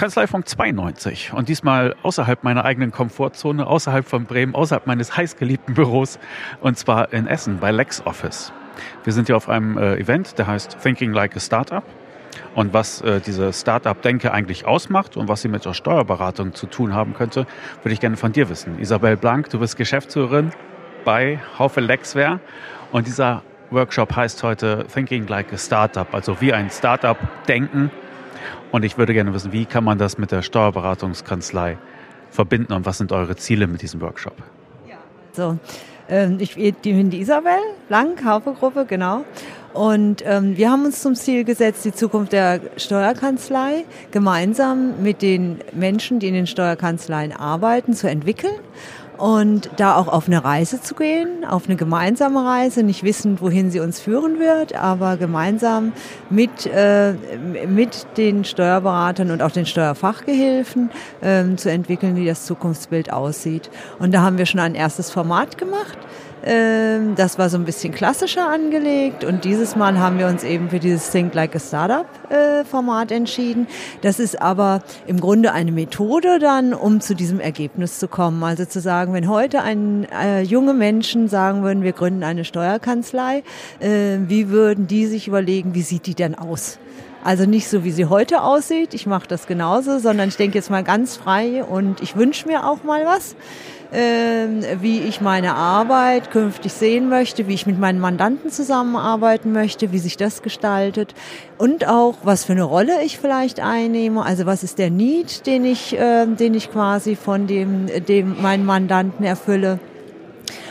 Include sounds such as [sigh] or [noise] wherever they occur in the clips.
Kanzleifunk 92 und diesmal außerhalb meiner eigenen Komfortzone, außerhalb von Bremen, außerhalb meines heißgeliebten Büros und zwar in Essen bei LexOffice. Wir sind hier auf einem äh, Event, der heißt Thinking Like a Startup und was äh, diese Startup-Denke eigentlich ausmacht und was sie mit der Steuerberatung zu tun haben könnte, würde ich gerne von dir wissen. Isabel Blank, du bist Geschäftsführerin bei Haufe Lexware und dieser Workshop heißt heute Thinking Like a Startup, also wie ein Startup denken und ich würde gerne wissen, wie kann man das mit der Steuerberatungskanzlei verbinden und was sind eure Ziele mit diesem Workshop? Ja, so. Ähm, ich bin die Isabel Blank, Haufe-Gruppe, genau. Und ähm, wir haben uns zum Ziel gesetzt, die Zukunft der Steuerkanzlei gemeinsam mit den Menschen, die in den Steuerkanzleien arbeiten, zu entwickeln und da auch auf eine Reise zu gehen, auf eine gemeinsame Reise, nicht wissend, wohin sie uns führen wird, aber gemeinsam mit, äh, mit den Steuerberatern und auch den Steuerfachgehilfen äh, zu entwickeln, wie das Zukunftsbild aussieht. Und da haben wir schon ein erstes Format gemacht das war so ein bisschen klassischer angelegt und dieses Mal haben wir uns eben für dieses Think Like a Startup äh, Format entschieden. Das ist aber im Grunde eine Methode dann, um zu diesem Ergebnis zu kommen. Also zu sagen, wenn heute ein äh, junge Menschen sagen würden, wir gründen eine Steuerkanzlei, äh, wie würden die sich überlegen, wie sieht die denn aus? Also nicht so, wie sie heute aussieht, ich mache das genauso, sondern ich denke jetzt mal ganz frei und ich wünsche mir auch mal was wie ich meine Arbeit künftig sehen möchte, wie ich mit meinen Mandanten zusammenarbeiten möchte, wie sich das gestaltet und auch, was für eine Rolle ich vielleicht einnehme. Also was ist der Need, den ich, äh, den ich quasi von dem, dem meinen Mandanten erfülle.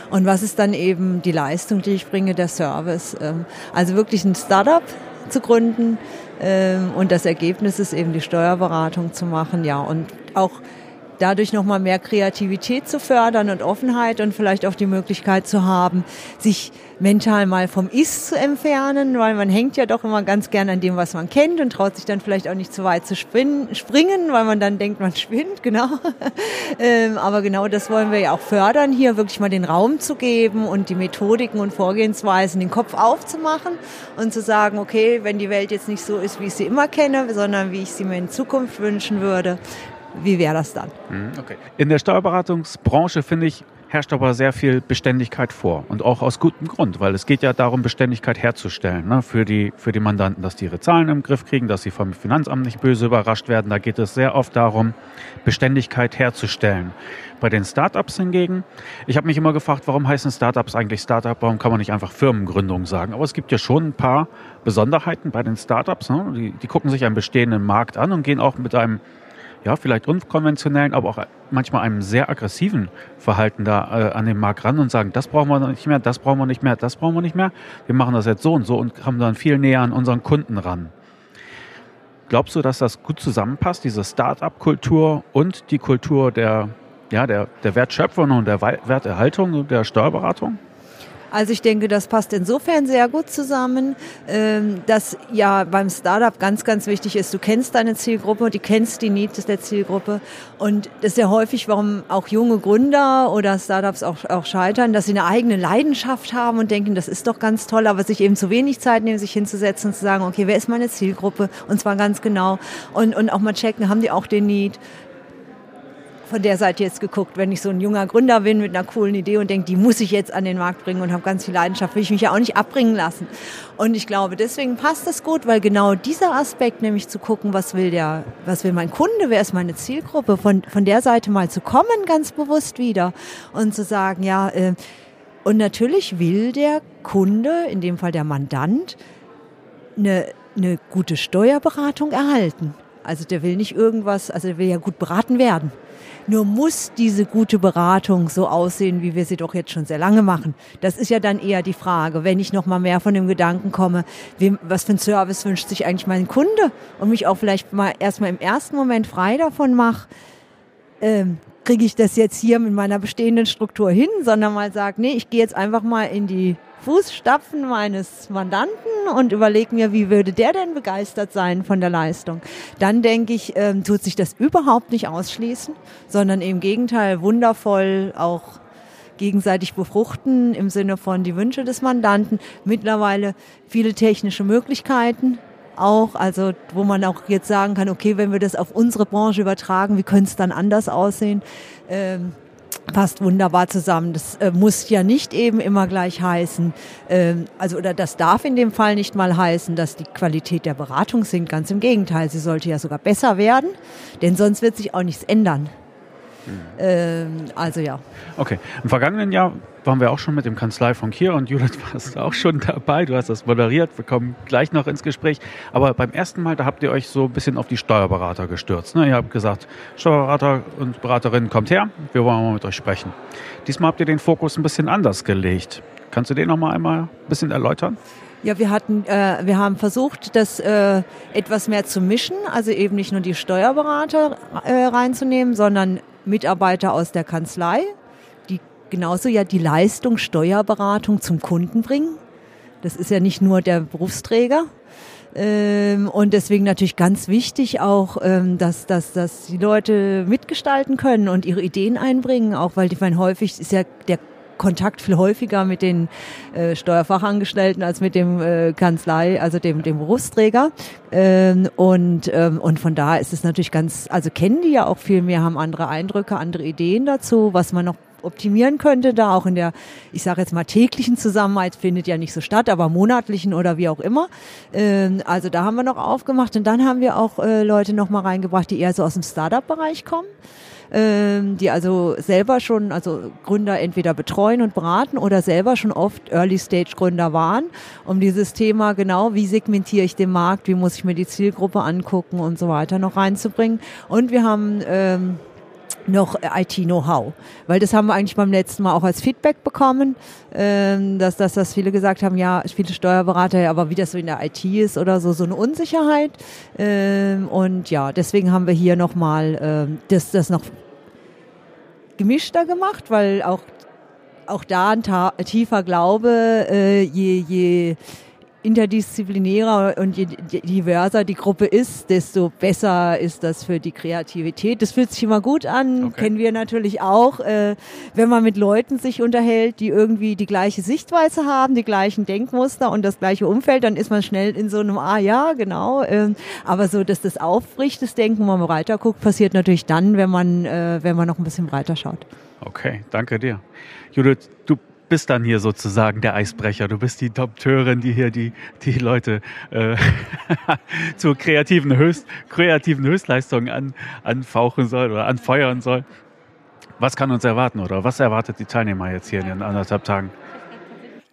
Und was ist dann eben die Leistung, die ich bringe, der Service? Ähm, also wirklich ein Startup zu gründen ähm, und das Ergebnis ist eben die Steuerberatung zu machen, ja und auch dadurch nochmal mehr Kreativität zu fördern und Offenheit und vielleicht auch die Möglichkeit zu haben, sich mental mal vom Ist zu entfernen, weil man hängt ja doch immer ganz gern an dem, was man kennt und traut sich dann vielleicht auch nicht zu weit zu springen, weil man dann denkt, man [laughs] spinnt, genau. ähm, aber genau das wollen wir ja auch fördern, hier wirklich mal den Raum zu geben und die Methodiken und Vorgehensweisen den Kopf aufzumachen und zu sagen, okay, wenn die Welt jetzt nicht so ist, wie ich sie immer kenne, sondern wie ich sie mir in Zukunft wünschen würde, wie wäre das dann? Mhm, okay. In der Steuerberatungsbranche finde ich, herrscht aber sehr viel Beständigkeit vor. Und auch aus gutem Grund, weil es geht ja darum, Beständigkeit herzustellen ne, für, die, für die Mandanten, dass die ihre Zahlen im Griff kriegen, dass sie vom Finanzamt nicht böse überrascht werden. Da geht es sehr oft darum, Beständigkeit herzustellen. Bei den Startups hingegen, ich habe mich immer gefragt, warum heißen Startups eigentlich Startup? Warum kann man nicht einfach Firmengründung sagen? Aber es gibt ja schon ein paar Besonderheiten bei den Startups. Ne? Die, die gucken sich einen bestehenden Markt an und gehen auch mit einem ja, vielleicht unkonventionellen, aber auch manchmal einem sehr aggressiven Verhalten da äh, an den Markt ran und sagen, das brauchen wir nicht mehr, das brauchen wir nicht mehr, das brauchen wir nicht mehr. Wir machen das jetzt so und so und kommen dann viel näher an unseren Kunden ran. Glaubst du, dass das gut zusammenpasst, diese Start-up-Kultur und die Kultur der, ja, der, der Wertschöpfung und der Werterhaltung und der Steuerberatung? Also ich denke, das passt insofern sehr gut zusammen, ähm, dass ja beim Startup ganz, ganz wichtig ist, du kennst deine Zielgruppe, du kennst die Needs der Zielgruppe. Und das ist ja häufig, warum auch junge Gründer oder Startups auch, auch scheitern, dass sie eine eigene Leidenschaft haben und denken, das ist doch ganz toll, aber sich eben zu wenig Zeit nehmen, sich hinzusetzen und zu sagen, okay, wer ist meine Zielgruppe? Und zwar ganz genau. Und, und auch mal checken, haben die auch den Need, von der Seite jetzt geguckt, wenn ich so ein junger Gründer bin mit einer coolen Idee und denke, die muss ich jetzt an den Markt bringen und habe ganz viel Leidenschaft, will ich mich ja auch nicht abbringen lassen. Und ich glaube, deswegen passt das gut, weil genau dieser Aspekt, nämlich zu gucken, was will der, was will mein Kunde, wer ist meine Zielgruppe, von, von der Seite mal zu kommen, ganz bewusst wieder und zu sagen, ja, äh, und natürlich will der Kunde, in dem Fall der Mandant, eine, eine gute Steuerberatung erhalten. Also der will nicht irgendwas, also der will ja gut beraten werden. Nur muss diese gute Beratung so aussehen, wie wir sie doch jetzt schon sehr lange machen. Das ist ja dann eher die Frage, wenn ich noch mal mehr von dem Gedanken komme, wem, was für ein Service wünscht sich eigentlich mein Kunde und mich auch vielleicht mal erstmal im ersten Moment frei davon mache, ähm, kriege ich das jetzt hier mit meiner bestehenden Struktur hin, sondern mal sage, nee, ich gehe jetzt einfach mal in die Fußstapfen meines Mandanten und überlege mir, wie würde der denn begeistert sein von der Leistung. Dann denke ich, ähm, tut sich das überhaupt nicht ausschließen, sondern im Gegenteil wundervoll auch gegenseitig befruchten im Sinne von die Wünsche des Mandanten. Mittlerweile viele technische Möglichkeiten auch, also wo man auch jetzt sagen kann, okay, wenn wir das auf unsere Branche übertragen, wie könnte es dann anders aussehen? Ähm, passt wunderbar zusammen. Das äh, muss ja nicht eben immer gleich heißen, ähm, also oder das darf in dem Fall nicht mal heißen, dass die Qualität der Beratung sinkt. Ganz im Gegenteil, sie sollte ja sogar besser werden, denn sonst wird sich auch nichts ändern. Ähm, also ja. Okay. Im vergangenen Jahr waren wir auch schon mit dem Kanzleifunk hier und Judith [laughs] warst auch schon dabei. Du hast das moderiert. Wir kommen gleich noch ins Gespräch. Aber beim ersten Mal, da habt ihr euch so ein bisschen auf die Steuerberater gestürzt. Ne? Ihr habt gesagt, Steuerberater und Beraterinnen, kommt her. Wir wollen mal mit euch sprechen. Diesmal habt ihr den Fokus ein bisschen anders gelegt. Kannst du den noch mal einmal ein bisschen erläutern? Ja, wir hatten, äh, wir haben versucht, das äh, etwas mehr zu mischen, also eben nicht nur die Steuerberater äh, reinzunehmen, sondern Mitarbeiter aus der Kanzlei, die genauso ja die Leistung Steuerberatung zum Kunden bringen. Das ist ja nicht nur der Berufsträger. Ähm, und deswegen natürlich ganz wichtig auch, ähm, dass, dass, dass die Leute mitgestalten können und ihre Ideen einbringen, auch weil ich meine, häufig ist ja der Kontakt viel häufiger mit den äh, Steuerfachangestellten als mit dem äh, Kanzlei, also dem, dem Berufsträger. Ähm, und, ähm, und von daher ist es natürlich ganz, also kennen die ja auch viel mehr, haben andere Eindrücke, andere Ideen dazu, was man noch optimieren könnte, da auch in der, ich sage jetzt mal, täglichen Zusammenarbeit findet ja nicht so statt, aber monatlichen oder wie auch immer. Ähm, also da haben wir noch aufgemacht und dann haben wir auch äh, Leute noch mal reingebracht, die eher so aus dem Startup-Bereich kommen ähm, die also selber schon, also Gründer entweder betreuen und beraten oder selber schon oft Early-Stage-Gründer waren, um dieses Thema genau, wie segmentiere ich den Markt, wie muss ich mir die Zielgruppe angucken und so weiter noch reinzubringen. Und wir haben ähm, noch IT-Know-how. Weil das haben wir eigentlich beim letzten Mal auch als Feedback bekommen, ähm, dass, dass, dass viele gesagt haben, ja, viele Steuerberater, aber wie das so in der IT ist oder so, so eine Unsicherheit. Ähm, und ja, deswegen haben wir hier nochmal ähm, das, das noch gemischter gemacht, weil auch, auch da ein tiefer Glaube, äh, je, je interdisziplinärer und je diverser die Gruppe ist, desto besser ist das für die Kreativität. Das fühlt sich immer gut an, okay. kennen wir natürlich auch, äh, wenn man mit Leuten sich unterhält, die irgendwie die gleiche Sichtweise haben, die gleichen Denkmuster und das gleiche Umfeld, dann ist man schnell in so einem, ah ja, genau. Äh, aber so, dass das aufbricht, das Denken, wenn man breiter guckt, passiert natürlich dann, wenn man, äh, wenn man noch ein bisschen breiter schaut. Okay, danke dir. Judith, du bist dann hier sozusagen der Eisbrecher. Du bist die Dompteurin, die hier die, die Leute äh, [laughs] zu kreativen, Höchst, kreativen Höchstleistungen an, anfauchen soll oder anfeuern soll. Was kann uns erwarten oder was erwartet die Teilnehmer jetzt hier in den anderthalb Tagen?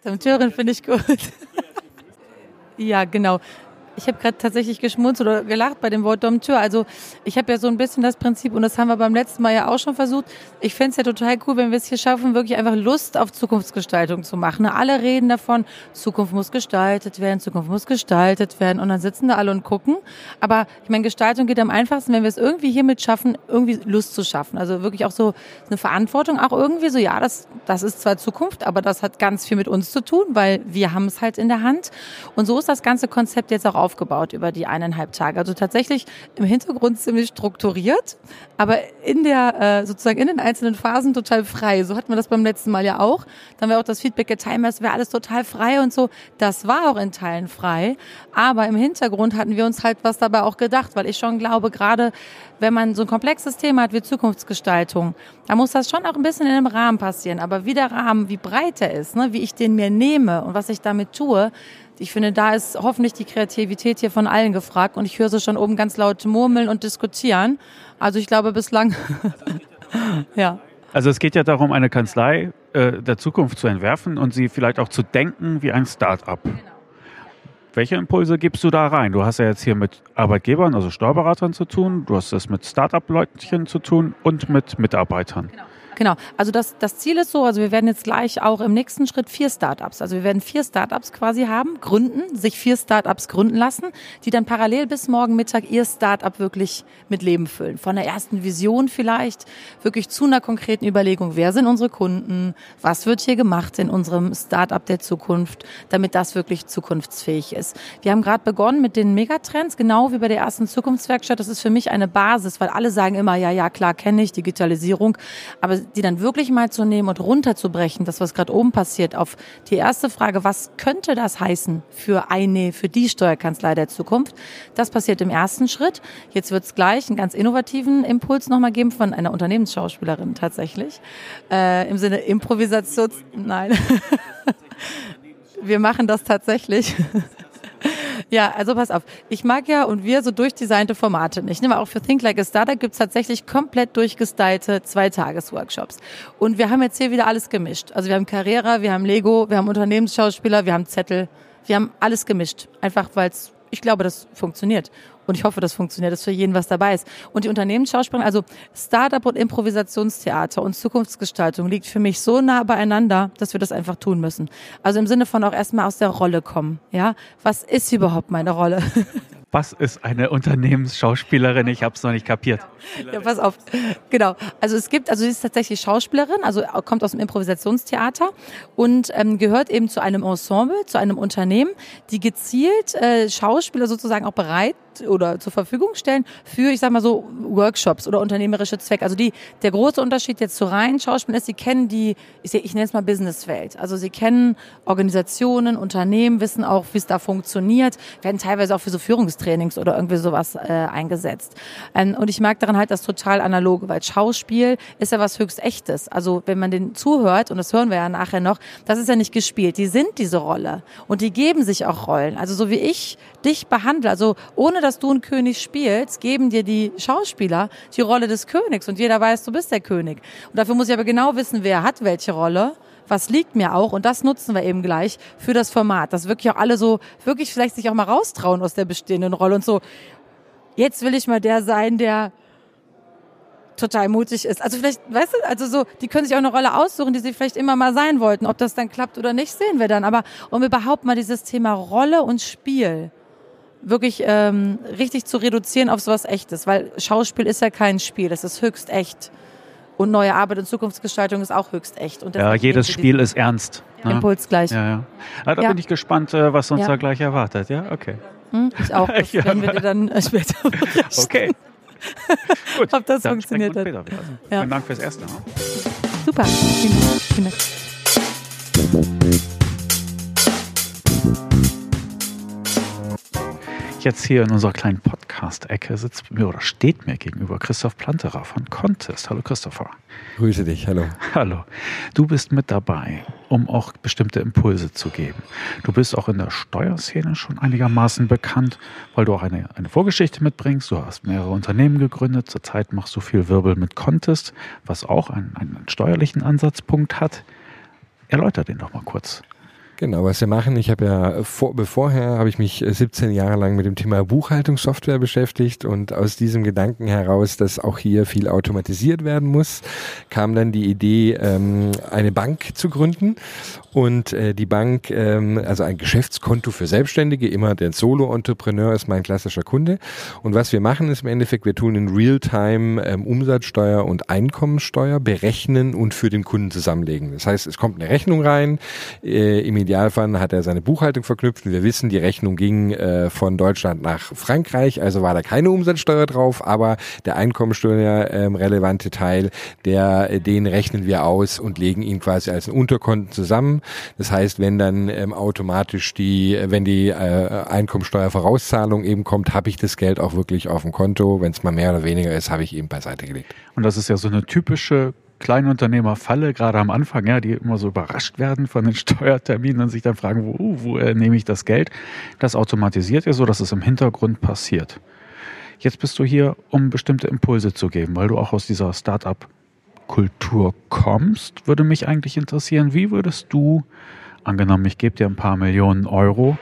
Dompteurin finde ich gut. [laughs] ja, genau. Ich habe gerade tatsächlich geschmunzelt oder gelacht bei dem Wort Dompteur. Also ich habe ja so ein bisschen das Prinzip, und das haben wir beim letzten Mal ja auch schon versucht, ich fände es ja total cool, wenn wir es hier schaffen, wirklich einfach Lust auf Zukunftsgestaltung zu machen. Alle reden davon, Zukunft muss gestaltet werden, Zukunft muss gestaltet werden. Und dann sitzen da alle und gucken. Aber ich meine, Gestaltung geht am einfachsten, wenn wir es irgendwie hiermit schaffen, irgendwie Lust zu schaffen. Also wirklich auch so eine Verantwortung, auch irgendwie so, ja, das, das ist zwar Zukunft, aber das hat ganz viel mit uns zu tun, weil wir haben es halt in der Hand. Und so ist das ganze Konzept jetzt auch aufgebaut über die eineinhalb Tage. Also tatsächlich im Hintergrund ziemlich strukturiert, aber in der, äh, sozusagen in den einzelnen Phasen total frei. So hatten wir das beim letzten Mal ja auch. Dann war auch das Feedback geteilt, es wäre alles total frei und so. Das war auch in Teilen frei. Aber im Hintergrund hatten wir uns halt was dabei auch gedacht, weil ich schon glaube, gerade wenn man so ein komplexes Thema hat wie Zukunftsgestaltung, da muss das schon auch ein bisschen in einem Rahmen passieren. Aber wie der Rahmen, wie breit er ist, ne, wie ich den mir nehme und was ich damit tue, ich finde, da ist hoffentlich die Kreativität hier von allen gefragt und ich höre sie schon oben ganz laut murmeln und diskutieren. Also ich glaube bislang, [laughs] ja. Also es geht ja darum, eine Kanzlei äh, der Zukunft zu entwerfen und sie vielleicht auch zu denken wie ein Start-up. Genau. Welche Impulse gibst du da rein? Du hast ja jetzt hier mit Arbeitgebern, also Steuerberatern zu tun, du hast es mit Start-up-Leutchen zu tun und mit Mitarbeitern. Genau. Genau. Also das, das Ziel ist so, also wir werden jetzt gleich auch im nächsten Schritt vier Startups, also wir werden vier Startups quasi haben, gründen, sich vier Startups gründen lassen, die dann parallel bis morgen Mittag ihr Startup wirklich mit Leben füllen. Von der ersten Vision vielleicht wirklich zu einer konkreten Überlegung, wer sind unsere Kunden, was wird hier gemacht in unserem Startup der Zukunft, damit das wirklich zukunftsfähig ist. Wir haben gerade begonnen mit den Megatrends, genau wie bei der ersten Zukunftswerkstatt. Das ist für mich eine Basis, weil alle sagen immer, ja, ja, klar, kenne ich, Digitalisierung, aber die dann wirklich mal zu nehmen und runterzubrechen, das was gerade oben passiert, auf die erste Frage, was könnte das heißen für eine, für die Steuerkanzlei der Zukunft? Das passiert im ersten Schritt. Jetzt wird es gleich einen ganz innovativen Impuls nochmal geben von einer Unternehmensschauspielerin tatsächlich. Äh, Im Sinne Improvisation. Nein. [laughs] Wir machen das tatsächlich. Ja, also pass auf. Ich mag ja und wir so durchdesignte Formate nicht. Ne? Auch für Think Like a Startup gibt's tatsächlich komplett durchgestylte Zweitages-Workshops. Und wir haben jetzt hier wieder alles gemischt. Also wir haben Carrera, wir haben Lego, wir haben Unternehmensschauspieler, wir haben Zettel. Wir haben alles gemischt. Einfach weil es, ich glaube, das funktioniert. Und ich hoffe, das funktioniert, dass für jeden was dabei ist. Und die Unternehmensschauspielerin, also Startup und Improvisationstheater und Zukunftsgestaltung liegt für mich so nah beieinander, dass wir das einfach tun müssen. Also im Sinne von auch erstmal aus der Rolle kommen. Ja, was ist überhaupt meine Rolle? [laughs] Was ist eine Unternehmensschauspielerin? Ich habe es noch nicht kapiert. Ja, pass auf. Genau. Also es gibt, also sie ist tatsächlich Schauspielerin, also kommt aus dem Improvisationstheater und ähm, gehört eben zu einem Ensemble, zu einem Unternehmen, die gezielt äh, Schauspieler sozusagen auch bereit oder zur Verfügung stellen für, ich sag mal so, Workshops oder unternehmerische Zwecke. Also die, der große Unterschied jetzt zu reinen Schauspielern ist, sie kennen die, ich, ich nenne es mal Businesswelt. Also sie kennen Organisationen, Unternehmen, wissen auch, wie es da funktioniert, werden teilweise auch für so Führungstrainings oder irgendwie sowas äh, eingesetzt. Ähm, und ich mag daran halt das total analoge, weil Schauspiel ist ja was höchst echtes. Also wenn man den zuhört, und das hören wir ja nachher noch, das ist ja nicht gespielt. Die sind diese Rolle. Und die geben sich auch Rollen. Also so wie ich dich behandle, also ohne dass du einen König spielst, geben dir die Schauspieler die Rolle des Königs und jeder weiß, du bist der König. Und dafür muss ich aber genau wissen, wer hat welche Rolle was liegt mir auch und das nutzen wir eben gleich für das Format, dass wirklich auch alle so wirklich vielleicht sich auch mal raustrauen aus der bestehenden Rolle und so jetzt will ich mal der sein, der total mutig ist. Also vielleicht, weißt du, also so, die können sich auch eine Rolle aussuchen, die sie vielleicht immer mal sein wollten. Ob das dann klappt oder nicht, sehen wir dann. Aber um überhaupt mal dieses Thema Rolle und Spiel wirklich ähm, richtig zu reduzieren auf sowas Echtes, weil Schauspiel ist ja kein Spiel, es ist höchst echt. Und neue Arbeit und Zukunftsgestaltung ist auch höchst echt. Ja, jedes Spiel ist ernst. Ne? Impuls gleich. Ja, ja. ja da ja. bin ich gespannt, äh, was uns ja. da gleich erwartet. Ja, okay. Hm, ich auch. [laughs] Das ja. werden wir dir dann äh, später berichten. Okay. Gut. [laughs] Ob das funktioniert hat. Ja. Vielen Dank fürs Erste. Super. Vielen Dank. Vielen Dank. Jetzt hier in unserer kleinen Podcast-Ecke sitzt mir oder steht mir gegenüber Christoph Planterer von Contest. Hallo Christopher. Grüße dich, hallo. Hallo. Du bist mit dabei, um auch bestimmte Impulse zu geben. Du bist auch in der Steuerszene schon einigermaßen bekannt, weil du auch eine, eine Vorgeschichte mitbringst. Du hast mehrere Unternehmen gegründet. Zurzeit machst du viel Wirbel mit Contest, was auch einen, einen steuerlichen Ansatzpunkt hat. Erläuter den doch mal kurz. Genau, was wir machen, ich habe ja vor, bevorher habe ich mich 17 Jahre lang mit dem Thema Buchhaltungssoftware beschäftigt und aus diesem Gedanken heraus, dass auch hier viel automatisiert werden muss, kam dann die Idee, ähm, eine Bank zu gründen und äh, die Bank, ähm, also ein Geschäftskonto für Selbstständige, immer der Solo-Entrepreneur ist mein klassischer Kunde und was wir machen ist im Endeffekt, wir tun in Realtime ähm, Umsatzsteuer und Einkommensteuer berechnen und für den Kunden zusammenlegen. Das heißt, es kommt eine Rechnung rein, äh, im Idealfall hat er seine Buchhaltung verknüpft. Wir wissen, die Rechnung ging äh, von Deutschland nach Frankreich, also war da keine Umsatzsteuer drauf, aber der Einkommensteuer ähm, Teil, der äh, den rechnen wir aus und legen ihn quasi als ein Unterkonten zusammen. Das heißt, wenn dann ähm, automatisch die, wenn die äh, Einkommensteuervorauszahlung eben kommt, habe ich das Geld auch wirklich auf dem Konto. Wenn es mal mehr oder weniger ist, habe ich eben beiseite gelegt. Und das ist ja so eine typische Kleinunternehmerfalle, gerade am Anfang, ja, die immer so überrascht werden von den [laughs] Steuerterminen und sich dann fragen, wo, wo äh, nehme ich das Geld? Das automatisiert ja so, dass es im Hintergrund passiert. Jetzt bist du hier, um bestimmte Impulse zu geben, weil du auch aus dieser Startup-Kultur kommst. Würde mich eigentlich interessieren, wie würdest du, angenommen, ich gebe dir ein paar Millionen Euro,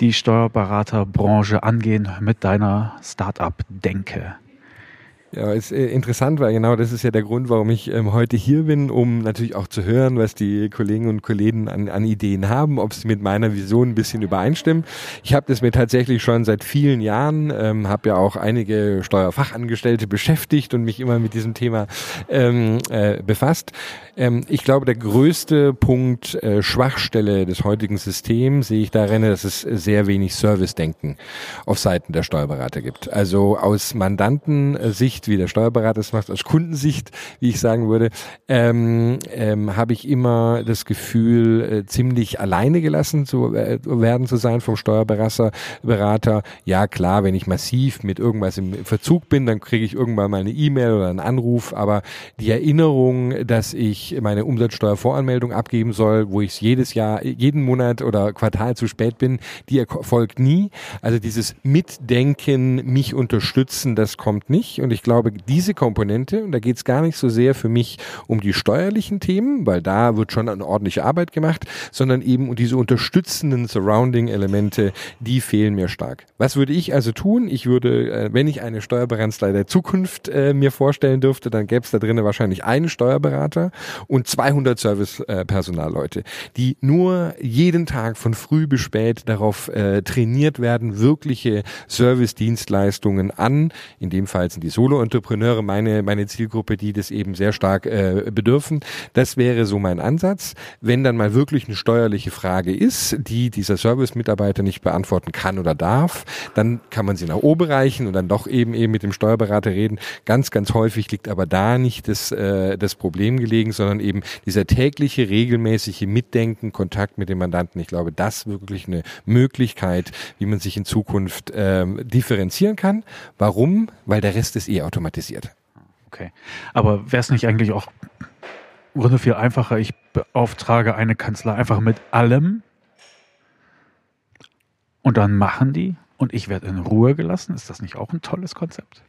die Steuerberaterbranche angehen mit deiner Startup-Denke? Ja, ist äh, interessant, weil genau das ist ja der Grund, warum ich ähm, heute hier bin, um natürlich auch zu hören, was die Kollegen und Kollegen an, an Ideen haben, ob sie mit meiner Vision ein bisschen übereinstimmen. Ich habe das mir tatsächlich schon seit vielen Jahren, ähm, habe ja auch einige Steuerfachangestellte beschäftigt und mich immer mit diesem Thema ähm, äh, befasst. Ähm, ich glaube, der größte Punkt äh, Schwachstelle des heutigen Systems sehe ich darin, dass es sehr wenig Service-Denken auf Seiten der Steuerberater gibt. Also aus Mandantensicht nicht wie der Steuerberater es macht, aus Kundensicht, wie ich sagen würde, ähm, ähm, habe ich immer das Gefühl, äh, ziemlich alleine gelassen zu äh, werden zu sein vom Steuerberater. Berater. Ja klar, wenn ich massiv mit irgendwas im Verzug bin, dann kriege ich irgendwann mal eine E-Mail oder einen Anruf, aber die Erinnerung, dass ich meine Umsatzsteuervoranmeldung abgeben soll, wo ich jedes Jahr, jeden Monat oder Quartal zu spät bin, die erfolgt nie. Also dieses Mitdenken, mich unterstützen, das kommt nicht. Und ich glaube, diese Komponente, und da geht es gar nicht so sehr für mich um die steuerlichen Themen, weil da wird schon eine ordentliche Arbeit gemacht, sondern eben um diese unterstützenden Surrounding-Elemente, die fehlen mir stark. Was würde ich also tun? Ich würde, äh, wenn ich eine Steuerberaterei der Zukunft äh, mir vorstellen dürfte, dann gäbe es da drinnen wahrscheinlich einen Steuerberater und 200 Servicepersonalleute, die nur jeden Tag von früh bis spät darauf äh, trainiert werden, wirkliche Service-Dienstleistungen an. In dem Fall sind die Solo-Entrepreneure meine, meine Zielgruppe, die das eben sehr stark äh, bedürfen. Das wäre so mein Ansatz. Wenn dann mal wirklich eine steuerliche Frage ist, die dieser Service-Mitarbeiter nicht beantworten kann oder darf, dann kann man sie nach oben reichen und dann doch eben eben mit dem Steuerberater reden. Ganz, ganz häufig liegt aber da nicht das, äh, das Problem gelegen, sondern eben dieser tägliche, regelmäßige Mitdenken, Kontakt mit dem Mandanten. Ich glaube, das wirklich eine Möglichkeit, wie man sich in Zukunft ähm, differenzieren kann. Warum? Weil der Rest ist eh automatisiert. Okay. Aber wäre es nicht eigentlich auch Grunde viel einfacher, ich beauftrage eine Kanzlei einfach mit allem und dann machen die und ich werde in Ruhe gelassen. Ist das nicht auch ein tolles Konzept?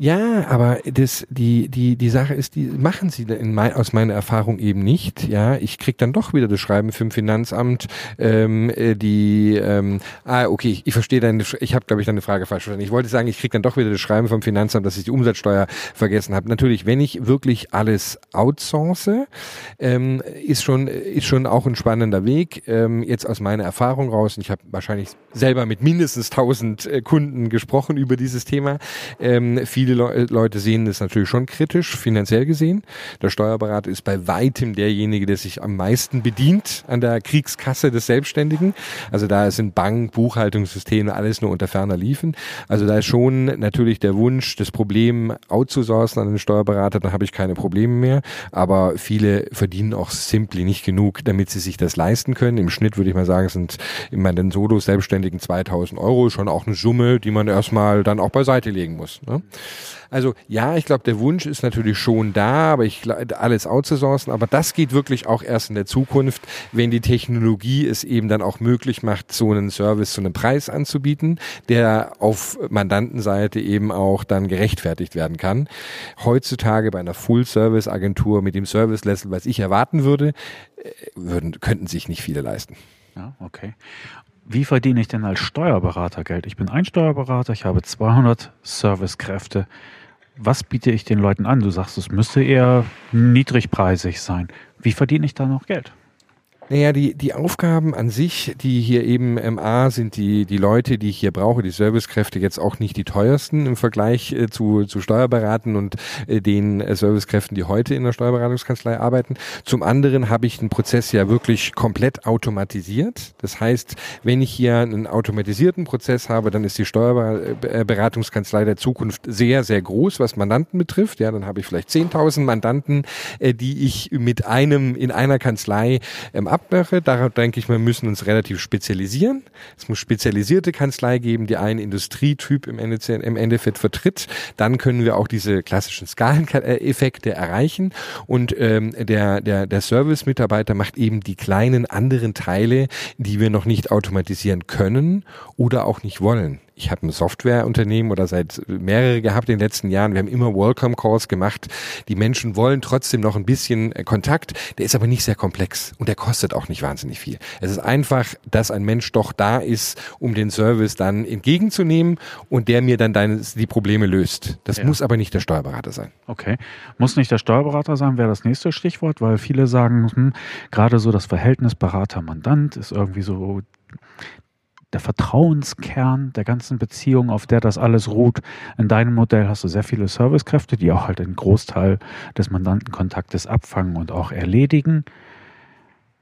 Ja, aber das, die, die, die Sache ist, die machen sie in mein, aus meiner Erfahrung eben nicht. Ja, ich krieg dann doch wieder das Schreiben vom Finanzamt, ähm, äh, die, ähm, ah, okay, ich, ich verstehe deine, ich habe, glaube ich, deine Frage falsch verstanden. Ich wollte sagen, ich krieg dann doch wieder das Schreiben vom Finanzamt, dass ich die Umsatzsteuer vergessen habe. Natürlich, wenn ich wirklich alles outsource, ähm, ist schon, ist schon auch ein spannender Weg. Ähm, jetzt aus meiner Erfahrung raus, und ich habe wahrscheinlich selber mit mindestens 1000 äh, Kunden gesprochen über dieses Thema. Ähm, viele Viele Le Leute sehen das natürlich schon kritisch, finanziell gesehen. Der Steuerberater ist bei weitem derjenige, der sich am meisten bedient an der Kriegskasse des Selbstständigen. Also da sind Bank, Buchhaltungssysteme, alles nur unter ferner liefen. Also da ist schon natürlich der Wunsch, das Problem outzusourcen an den Steuerberater, dann habe ich keine Probleme mehr. Aber viele verdienen auch simply nicht genug, damit sie sich das leisten können. Im Schnitt würde ich mal sagen, sind in meinen Solo-Selbstständigen 2000 Euro schon auch eine Summe, die man erstmal dann auch beiseite legen muss. Ne? Also ja, ich glaube, der Wunsch ist natürlich schon da, aber ich alles outzusourcen, aber das geht wirklich auch erst in der Zukunft, wenn die Technologie es eben dann auch möglich macht, so einen Service zu einem Preis anzubieten, der auf Mandantenseite eben auch dann gerechtfertigt werden kann. Heutzutage bei einer Full-Service-Agentur mit dem Service-Level, was ich erwarten würde, äh, würden, könnten sich nicht viele leisten. Ja, okay wie verdiene ich denn als Steuerberater Geld? Ich bin ein Steuerberater, ich habe 200 Servicekräfte. Was biete ich den Leuten an? Du sagst, es müsste eher niedrigpreisig sein. Wie verdiene ich da noch Geld? Naja, die, die Aufgaben an sich, die hier eben MA sind, die, die Leute, die ich hier brauche, die Servicekräfte jetzt auch nicht die teuersten im Vergleich äh, zu, zu Steuerberaten und äh, den äh, Servicekräften, die heute in der Steuerberatungskanzlei arbeiten. Zum anderen habe ich den Prozess ja wirklich komplett automatisiert. Das heißt, wenn ich hier einen automatisierten Prozess habe, dann ist die Steuerberatungskanzlei der Zukunft sehr, sehr groß, was Mandanten betrifft. Ja, dann habe ich vielleicht 10.000 Mandanten, äh, die ich mit einem in einer Kanzlei ähm, abmache. Darauf denke ich, wir müssen uns relativ spezialisieren. Es muss spezialisierte Kanzlei geben, die einen Industrietyp im, im Endeffekt vertritt. Dann können wir auch diese klassischen Skaleneffekte erreichen. Und ähm, der, der, der Service-Mitarbeiter macht eben die kleinen anderen Teile, die wir noch nicht automatisieren können oder auch nicht wollen ich habe ein Softwareunternehmen oder seit mehrere gehabt in den letzten Jahren. Wir haben immer Welcome Calls gemacht. Die Menschen wollen trotzdem noch ein bisschen äh, Kontakt. Der ist aber nicht sehr komplex und der kostet auch nicht wahnsinnig viel. Es ist einfach, dass ein Mensch doch da ist, um den Service dann entgegenzunehmen und der mir dann deine, die Probleme löst. Das ja. muss aber nicht der Steuerberater sein. Okay. Muss nicht der Steuerberater sein, wäre das nächste Stichwort, weil viele sagen, hm, gerade so das Verhältnis Berater-Mandant ist irgendwie so der Vertrauenskern der ganzen Beziehung, auf der das alles ruht. In deinem Modell hast du sehr viele Servicekräfte, die auch halt einen Großteil des Mandantenkontaktes abfangen und auch erledigen.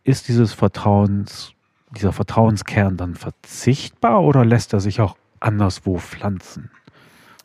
Ist dieses Vertrauens, dieser Vertrauenskern dann verzichtbar oder lässt er sich auch anderswo pflanzen?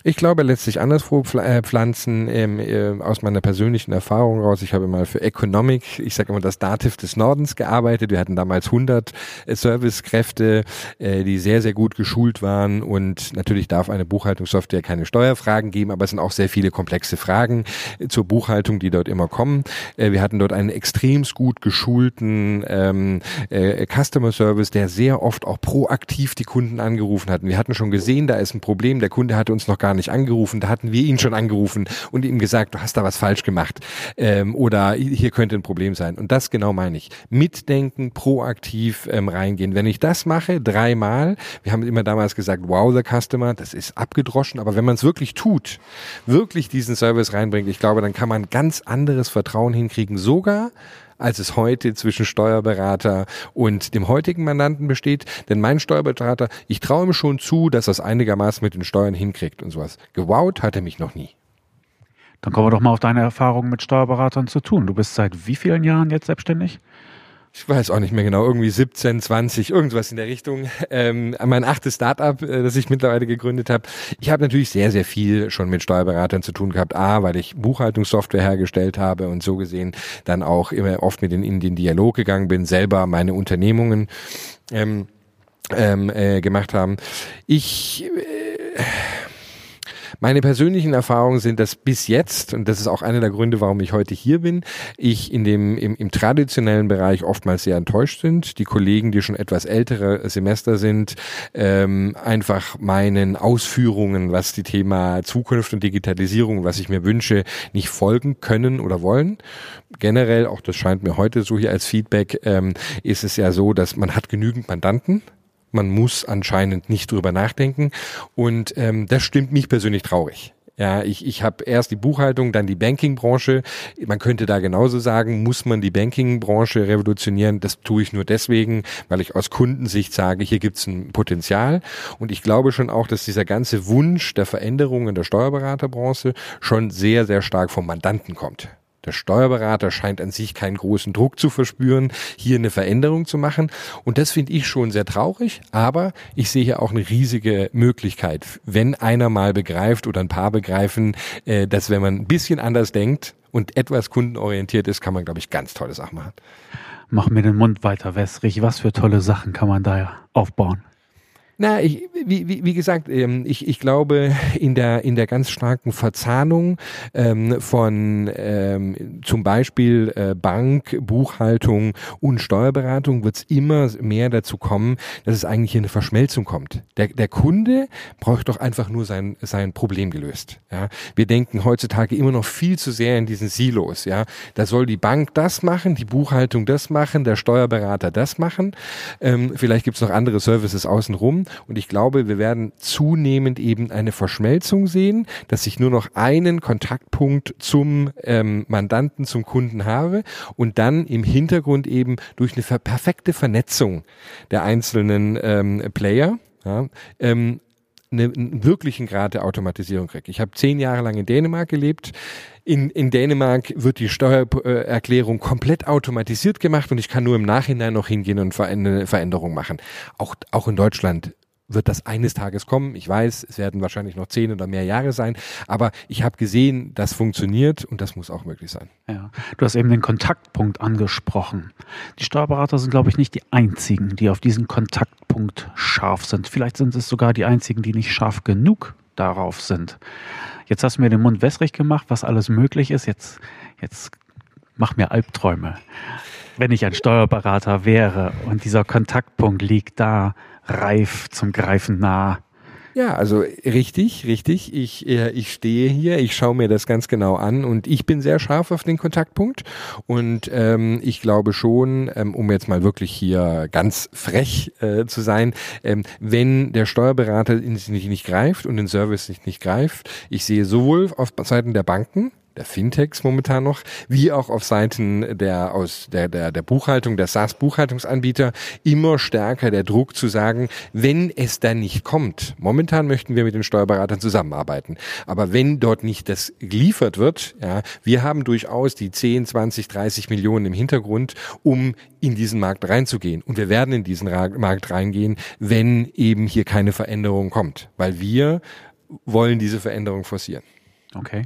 Ich glaube letztlich anderswo äh, Pflanzen ähm, äh, aus meiner persönlichen Erfahrung raus. Ich habe mal für Economic, ich sage immer das Dativ des Nordens gearbeitet. Wir hatten damals 100 äh, Servicekräfte, äh, die sehr, sehr gut geschult waren und natürlich darf eine Buchhaltungssoftware keine Steuerfragen geben, aber es sind auch sehr viele komplexe Fragen äh, zur Buchhaltung, die dort immer kommen. Äh, wir hatten dort einen extremst gut geschulten ähm, äh, Customer Service, der sehr oft auch proaktiv die Kunden angerufen hat. Wir hatten schon gesehen, da ist ein Problem, der Kunde hatte uns noch gar nicht angerufen, da hatten wir ihn schon angerufen und ihm gesagt, du hast da was falsch gemacht ähm, oder hier könnte ein Problem sein. Und das genau meine ich. Mitdenken, proaktiv ähm, reingehen. Wenn ich das mache, dreimal, wir haben immer damals gesagt, wow, the customer, das ist abgedroschen, aber wenn man es wirklich tut, wirklich diesen Service reinbringt, ich glaube, dann kann man ganz anderes Vertrauen hinkriegen, sogar als es heute zwischen Steuerberater und dem heutigen Mandanten besteht. Denn mein Steuerberater, ich traue ihm schon zu, dass er es einigermaßen mit den Steuern hinkriegt und sowas. Gewowt hat er mich noch nie. Dann kommen wir doch mal auf deine Erfahrungen mit Steuerberatern zu tun. Du bist seit wie vielen Jahren jetzt selbstständig? Ich weiß auch nicht mehr genau, irgendwie 17, 20, irgendwas in der Richtung. Ähm, mein achtes Startup, äh, das ich mittlerweile gegründet habe. Ich habe natürlich sehr, sehr viel schon mit Steuerberatern zu tun gehabt. A, weil ich Buchhaltungssoftware hergestellt habe und so gesehen dann auch immer oft mit in den Dialog gegangen bin, selber meine Unternehmungen ähm, ähm, äh, gemacht haben. Ich äh, meine persönlichen Erfahrungen sind, dass bis jetzt, und das ist auch einer der Gründe, warum ich heute hier bin, ich in dem, im, im traditionellen Bereich oftmals sehr enttäuscht sind. Die Kollegen, die schon etwas ältere Semester sind, ähm, einfach meinen Ausführungen, was die Thema Zukunft und Digitalisierung, was ich mir wünsche, nicht folgen können oder wollen. Generell, auch das scheint mir heute so hier als Feedback, ähm, ist es ja so, dass man hat genügend Mandanten man muss anscheinend nicht drüber nachdenken. Und ähm, das stimmt mich persönlich traurig. Ja, ich, ich habe erst die Buchhaltung, dann die Bankingbranche. Man könnte da genauso sagen, muss man die Bankingbranche revolutionieren? Das tue ich nur deswegen, weil ich aus Kundensicht sage, hier gibt es ein Potenzial. Und ich glaube schon auch, dass dieser ganze Wunsch der Veränderung in der Steuerberaterbranche schon sehr, sehr stark vom Mandanten kommt. Der Steuerberater scheint an sich keinen großen Druck zu verspüren, hier eine Veränderung zu machen. Und das finde ich schon sehr traurig. Aber ich sehe hier auch eine riesige Möglichkeit, wenn einer mal begreift oder ein paar begreifen, äh, dass wenn man ein bisschen anders denkt und etwas kundenorientiert ist, kann man, glaube ich, ganz tolle Sachen machen. Mach mir den Mund weiter wässrig. Was für tolle Sachen kann man da aufbauen? Na, ich, wie, wie, wie gesagt, ähm, ich, ich glaube, in der, in der ganz starken Verzahnung ähm, von ähm, zum Beispiel äh, Bank, Buchhaltung und Steuerberatung wird es immer mehr dazu kommen, dass es eigentlich in eine Verschmelzung kommt. Der, der Kunde braucht doch einfach nur sein, sein Problem gelöst. Ja? Wir denken heutzutage immer noch viel zu sehr in diesen Silos. Ja? Da soll die Bank das machen, die Buchhaltung das machen, der Steuerberater das machen. Ähm, vielleicht gibt es noch andere Services außenrum. Und ich glaube, wir werden zunehmend eben eine Verschmelzung sehen, dass ich nur noch einen Kontaktpunkt zum ähm, Mandanten, zum Kunden habe und dann im Hintergrund eben durch eine perfekte Vernetzung der einzelnen ähm, Player ja, ähm, eine, einen wirklichen Grad der Automatisierung kriege. Ich habe zehn Jahre lang in Dänemark gelebt. In, in Dänemark wird die Steuererklärung komplett automatisiert gemacht und ich kann nur im Nachhinein noch hingehen und eine Veränderung machen. Auch, auch in Deutschland wird das eines Tages kommen. Ich weiß, es werden wahrscheinlich noch zehn oder mehr Jahre sein, aber ich habe gesehen, das funktioniert und das muss auch möglich sein. Ja, du hast eben den Kontaktpunkt angesprochen. Die Steuerberater sind, glaube ich, nicht die einzigen, die auf diesen Kontaktpunkt scharf sind. Vielleicht sind es sogar die einzigen, die nicht scharf genug darauf sind. Jetzt hast du mir den Mund wässrig gemacht, was alles möglich ist. Jetzt, jetzt mach mir Albträume. Wenn ich ein Steuerberater wäre und dieser Kontaktpunkt liegt da, reif zum Greifen nah. Ja, also richtig, richtig. Ich, äh, ich stehe hier, ich schaue mir das ganz genau an und ich bin sehr scharf auf den Kontaktpunkt. Und ähm, ich glaube schon, ähm, um jetzt mal wirklich hier ganz frech äh, zu sein, ähm, wenn der Steuerberater in sich nicht, nicht greift und den Service nicht, nicht greift, ich sehe sowohl auf Seiten der Banken, der Fintechs momentan noch, wie auch auf Seiten der aus der der der Buchhaltung, der SaaS Buchhaltungsanbieter immer stärker der Druck zu sagen, wenn es dann nicht kommt. Momentan möchten wir mit den Steuerberatern zusammenarbeiten, aber wenn dort nicht das geliefert wird, ja, wir haben durchaus die 10, 20, 30 Millionen im Hintergrund, um in diesen Markt reinzugehen und wir werden in diesen Markt reingehen, wenn eben hier keine Veränderung kommt, weil wir wollen diese Veränderung forcieren. Okay.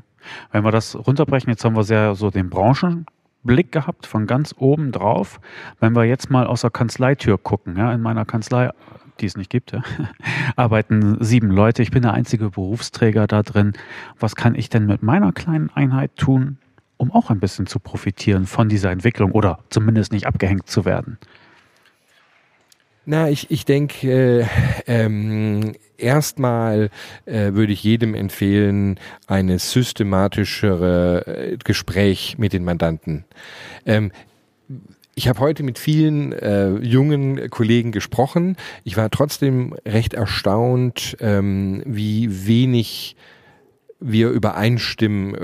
Wenn wir das runterbrechen, jetzt haben wir sehr so den Branchenblick gehabt von ganz oben drauf. Wenn wir jetzt mal aus der Kanzleitür gucken, ja, in meiner Kanzlei, die es nicht gibt, ja, [laughs] arbeiten sieben Leute. Ich bin der einzige Berufsträger da drin. Was kann ich denn mit meiner kleinen Einheit tun, um auch ein bisschen zu profitieren von dieser Entwicklung oder zumindest nicht abgehängt zu werden? Na, ich, ich denke, äh, ähm, erstmal äh, würde ich jedem empfehlen, eine systematischere äh, Gespräch mit den Mandanten. Ähm, ich habe heute mit vielen äh, jungen Kollegen gesprochen. Ich war trotzdem recht erstaunt, ähm, wie wenig wir Übereinstimmung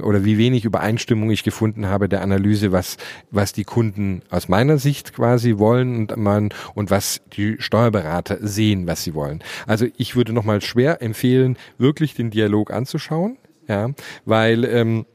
äh, oder wie wenig Übereinstimmung ich gefunden habe der Analyse, was, was die Kunden aus meiner Sicht quasi wollen und man, und was die Steuerberater sehen, was sie wollen. Also ich würde nochmal schwer empfehlen, wirklich den Dialog anzuschauen, ja, weil, ähm,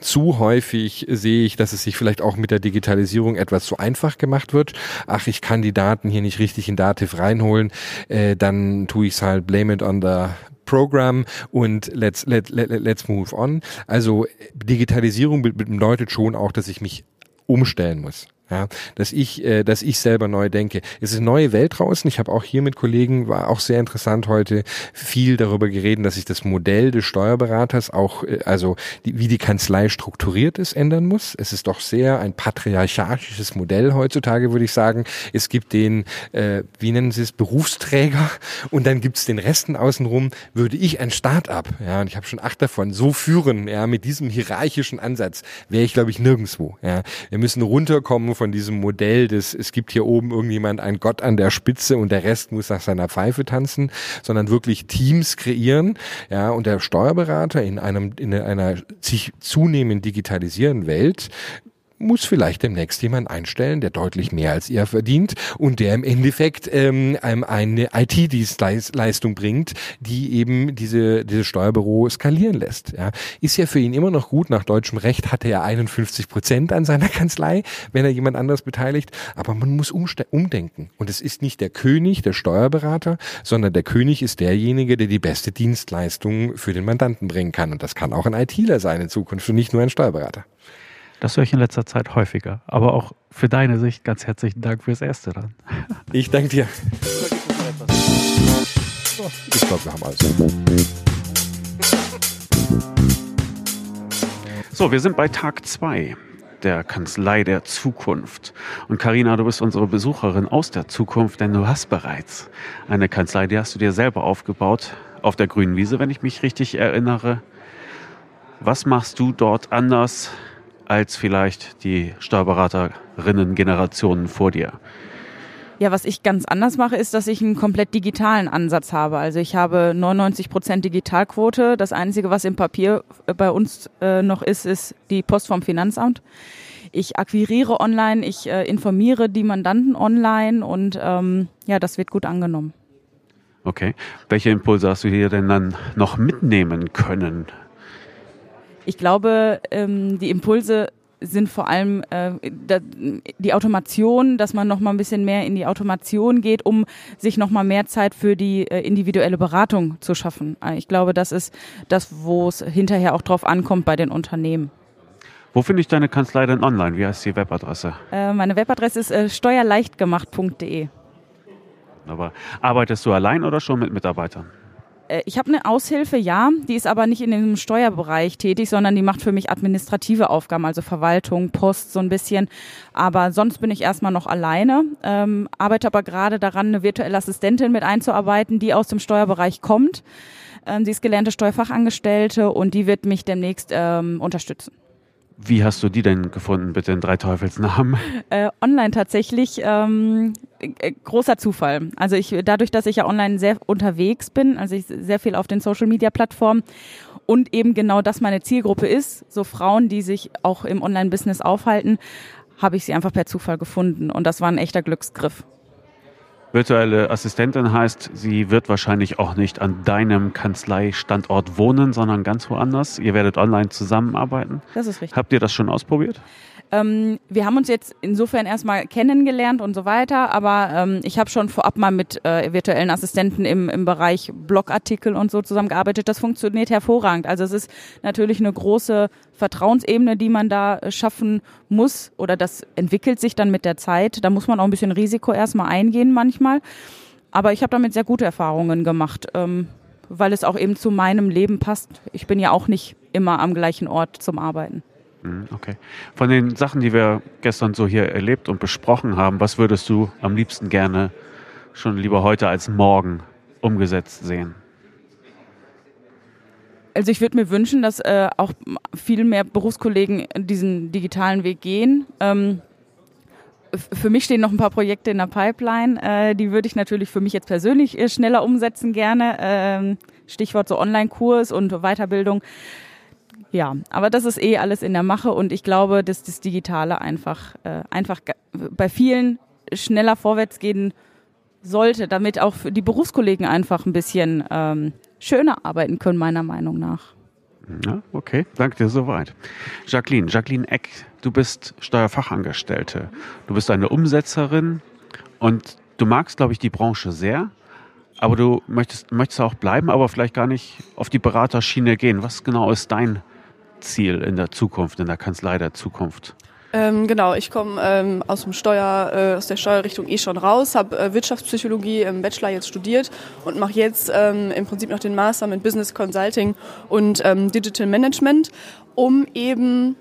zu häufig sehe ich, dass es sich vielleicht auch mit der Digitalisierung etwas zu einfach gemacht wird. Ach, ich kann die Daten hier nicht richtig in Dativ reinholen, äh, dann tue ich es halt, blame it on the Program und let's, let, let, let's move on. Also Digitalisierung bedeutet schon auch, dass ich mich umstellen muss. Ja, dass ich, äh, dass ich selber neu denke. Es ist eine neue Welt draußen. Ich habe auch hier mit Kollegen, war auch sehr interessant heute, viel darüber geredet, dass sich das Modell des Steuerberaters auch, äh, also die, wie die Kanzlei strukturiert ist, ändern muss. Es ist doch sehr ein patriarchalisches Modell heutzutage, würde ich sagen. Es gibt den, äh, wie nennen Sie es, Berufsträger [laughs] und dann gibt's den Resten außenrum. Würde ich ein Start-up, ja, und ich habe schon acht davon, so führen, ja, mit diesem hierarchischen Ansatz, wäre ich, glaube ich, nirgendwo. Ja. Wir müssen runterkommen von diesem Modell des, es gibt hier oben irgendjemand, ein Gott an der Spitze und der Rest muss nach seiner Pfeife tanzen, sondern wirklich Teams kreieren, ja, und der Steuerberater in einem, in einer sich zunehmend digitalisierenden Welt muss vielleicht demnächst jemand einstellen, der deutlich mehr als ihr verdient und der im Endeffekt ähm, eine IT-Dienstleistung bringt, die eben diese, diese Steuerbüro skalieren lässt. Ja. Ist ja für ihn immer noch gut. Nach deutschem Recht hat er 51 Prozent an seiner [laughs] Kanzlei, wenn er jemand anderes beteiligt. Aber man muss umdenken. Und es ist nicht der König, der Steuerberater, sondern der König ist derjenige, der die beste Dienstleistung für den Mandanten bringen kann. Und das kann auch ein ITler sein in Zukunft und nicht nur ein Steuerberater. Das höre ich in letzter Zeit häufiger. Aber auch für deine Sicht ganz herzlichen Dank fürs Erste dann. [laughs] Ich danke dir. Ich glaube, wir haben alles. So, wir sind bei Tag 2 der Kanzlei der Zukunft. Und Karina, du bist unsere Besucherin aus der Zukunft, denn du hast bereits eine Kanzlei, die hast du dir selber aufgebaut auf der grünen Wiese, wenn ich mich richtig erinnere. Was machst du dort anders als vielleicht die Steuerberaterinnen-Generationen vor dir? Ja, was ich ganz anders mache, ist, dass ich einen komplett digitalen Ansatz habe. Also ich habe 99 Prozent Digitalquote. Das Einzige, was im Papier äh, bei uns äh, noch ist, ist die Post vom Finanzamt. Ich akquiriere online, ich äh, informiere die Mandanten online und ähm, ja, das wird gut angenommen. Okay. Welche Impulse hast du hier denn dann noch mitnehmen können? Ich glaube, ähm, die Impulse sind vor allem äh, die Automation, dass man noch mal ein bisschen mehr in die Automation geht, um sich noch mal mehr Zeit für die äh, individuelle Beratung zu schaffen. Äh, ich glaube, das ist das, wo es hinterher auch drauf ankommt bei den Unternehmen. Wo finde ich deine Kanzlei denn online? Wie heißt die Webadresse? Äh, meine Webadresse ist äh, steuerleichtgemacht.de. Aber arbeitest du allein oder schon mit Mitarbeitern? Äh, ich habe eine Aushilfe, ja, die ist aber nicht in dem Steuerbereich tätig, sondern die macht für mich administrative Aufgaben, also Verwaltung, Post so ein bisschen. Aber sonst bin ich erstmal noch alleine, ähm, arbeite aber gerade daran, eine virtuelle Assistentin mit einzuarbeiten, die aus dem Steuerbereich kommt. Ähm, sie ist gelernte Steuerfachangestellte und die wird mich demnächst ähm, unterstützen. Wie hast du die denn gefunden, bitte in drei Teufelsnamen? [laughs] Äh, online tatsächlich. Ähm, äh, großer Zufall. Also ich, dadurch, dass ich ja online sehr unterwegs bin, also ich sehr viel auf den Social Media Plattformen und eben genau das meine Zielgruppe ist, so Frauen, die sich auch im Online-Business aufhalten, habe ich sie einfach per Zufall gefunden und das war ein echter Glücksgriff. Virtuelle Assistentin heißt, sie wird wahrscheinlich auch nicht an deinem Kanzleistandort wohnen, sondern ganz woanders. Ihr werdet online zusammenarbeiten. Das ist richtig. Habt ihr das schon ausprobiert? Ähm, wir haben uns jetzt insofern erstmal kennengelernt und so weiter, aber ähm, ich habe schon vorab mal mit äh, virtuellen Assistenten im, im Bereich Blogartikel und so zusammengearbeitet. Das funktioniert hervorragend. Also es ist natürlich eine große Vertrauensebene, die man da äh, schaffen muss oder das entwickelt sich dann mit der Zeit. Da muss man auch ein bisschen Risiko erstmal eingehen manchmal. Aber ich habe damit sehr gute Erfahrungen gemacht, ähm, weil es auch eben zu meinem Leben passt. Ich bin ja auch nicht immer am gleichen Ort zum Arbeiten. Mhm, okay. Von den Sachen, die wir gestern so hier erlebt und besprochen haben, was würdest du am liebsten gerne schon lieber heute als morgen umgesetzt sehen? Also ich würde mir wünschen, dass äh, auch viel mehr Berufskollegen diesen digitalen Weg gehen. Ähm, für mich stehen noch ein paar Projekte in der Pipeline. Äh, die würde ich natürlich für mich jetzt persönlich äh, schneller umsetzen gerne. Ähm, Stichwort so Online-Kurs und Weiterbildung. Ja, aber das ist eh alles in der Mache und ich glaube, dass das Digitale einfach, äh, einfach bei vielen schneller vorwärts gehen sollte, damit auch die Berufskollegen einfach ein bisschen ähm, schöner arbeiten können, meiner Meinung nach. Ja, okay, danke dir soweit. Jacqueline, Jacqueline Eck, du bist Steuerfachangestellte. Du bist eine Umsetzerin und du magst, glaube ich, die Branche sehr, aber du möchtest, möchtest auch bleiben, aber vielleicht gar nicht auf die Beraterschiene gehen. Was genau ist dein Ziel in der Zukunft, in der Kanzlei der Zukunft? Ähm, genau, ich komme ähm, aus dem Steuer, äh, aus der Steuerrichtung eh schon raus, habe äh, Wirtschaftspsychologie im Bachelor jetzt studiert und mache jetzt ähm, im Prinzip noch den Master mit Business Consulting und ähm, Digital Management, um eben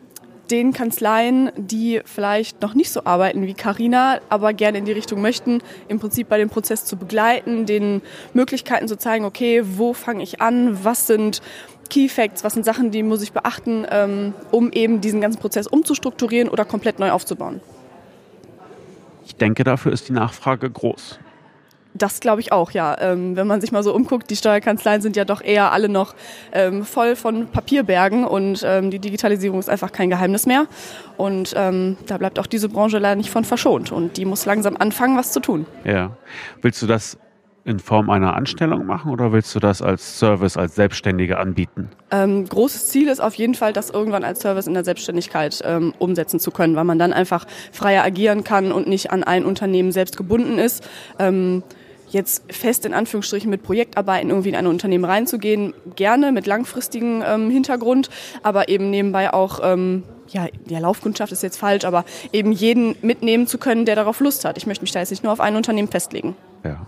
den Kanzleien, die vielleicht noch nicht so arbeiten wie Carina, aber gerne in die Richtung möchten, im Prinzip bei dem Prozess zu begleiten, den Möglichkeiten zu zeigen, okay, wo fange ich an, was sind Key Facts, was sind Sachen, die muss ich beachten, ähm, um eben diesen ganzen Prozess umzustrukturieren oder komplett neu aufzubauen? Ich denke, dafür ist die Nachfrage groß. Das glaube ich auch, ja. Ähm, wenn man sich mal so umguckt, die Steuerkanzleien sind ja doch eher alle noch ähm, voll von Papierbergen und ähm, die Digitalisierung ist einfach kein Geheimnis mehr. Und ähm, da bleibt auch diese Branche leider nicht von verschont und die muss langsam anfangen, was zu tun. Ja. Willst du das in Form einer Anstellung machen oder willst du das als Service, als Selbstständige anbieten? Ähm, großes Ziel ist auf jeden Fall, das irgendwann als Service in der Selbstständigkeit ähm, umsetzen zu können, weil man dann einfach freier agieren kann und nicht an ein Unternehmen selbst gebunden ist. Ähm, jetzt fest in Anführungsstrichen mit Projektarbeiten irgendwie in ein Unternehmen reinzugehen, gerne mit langfristigem ähm, Hintergrund, aber eben nebenbei auch ähm, ja, ja, Laufkundschaft ist jetzt falsch, aber eben jeden mitnehmen zu können, der darauf Lust hat. Ich möchte mich da jetzt nicht nur auf ein Unternehmen festlegen. Ja.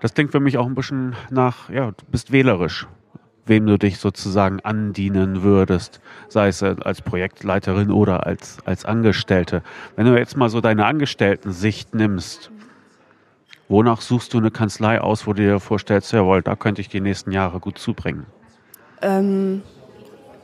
Das klingt für mich auch ein bisschen nach, ja, du bist wählerisch, wem du dich sozusagen andienen würdest, sei es als Projektleiterin oder als, als Angestellte. Wenn du jetzt mal so deine Angestellten-Sicht nimmst, wonach suchst du eine Kanzlei aus, wo du dir vorstellst, jawohl, da könnte ich die nächsten Jahre gut zubringen? Ähm,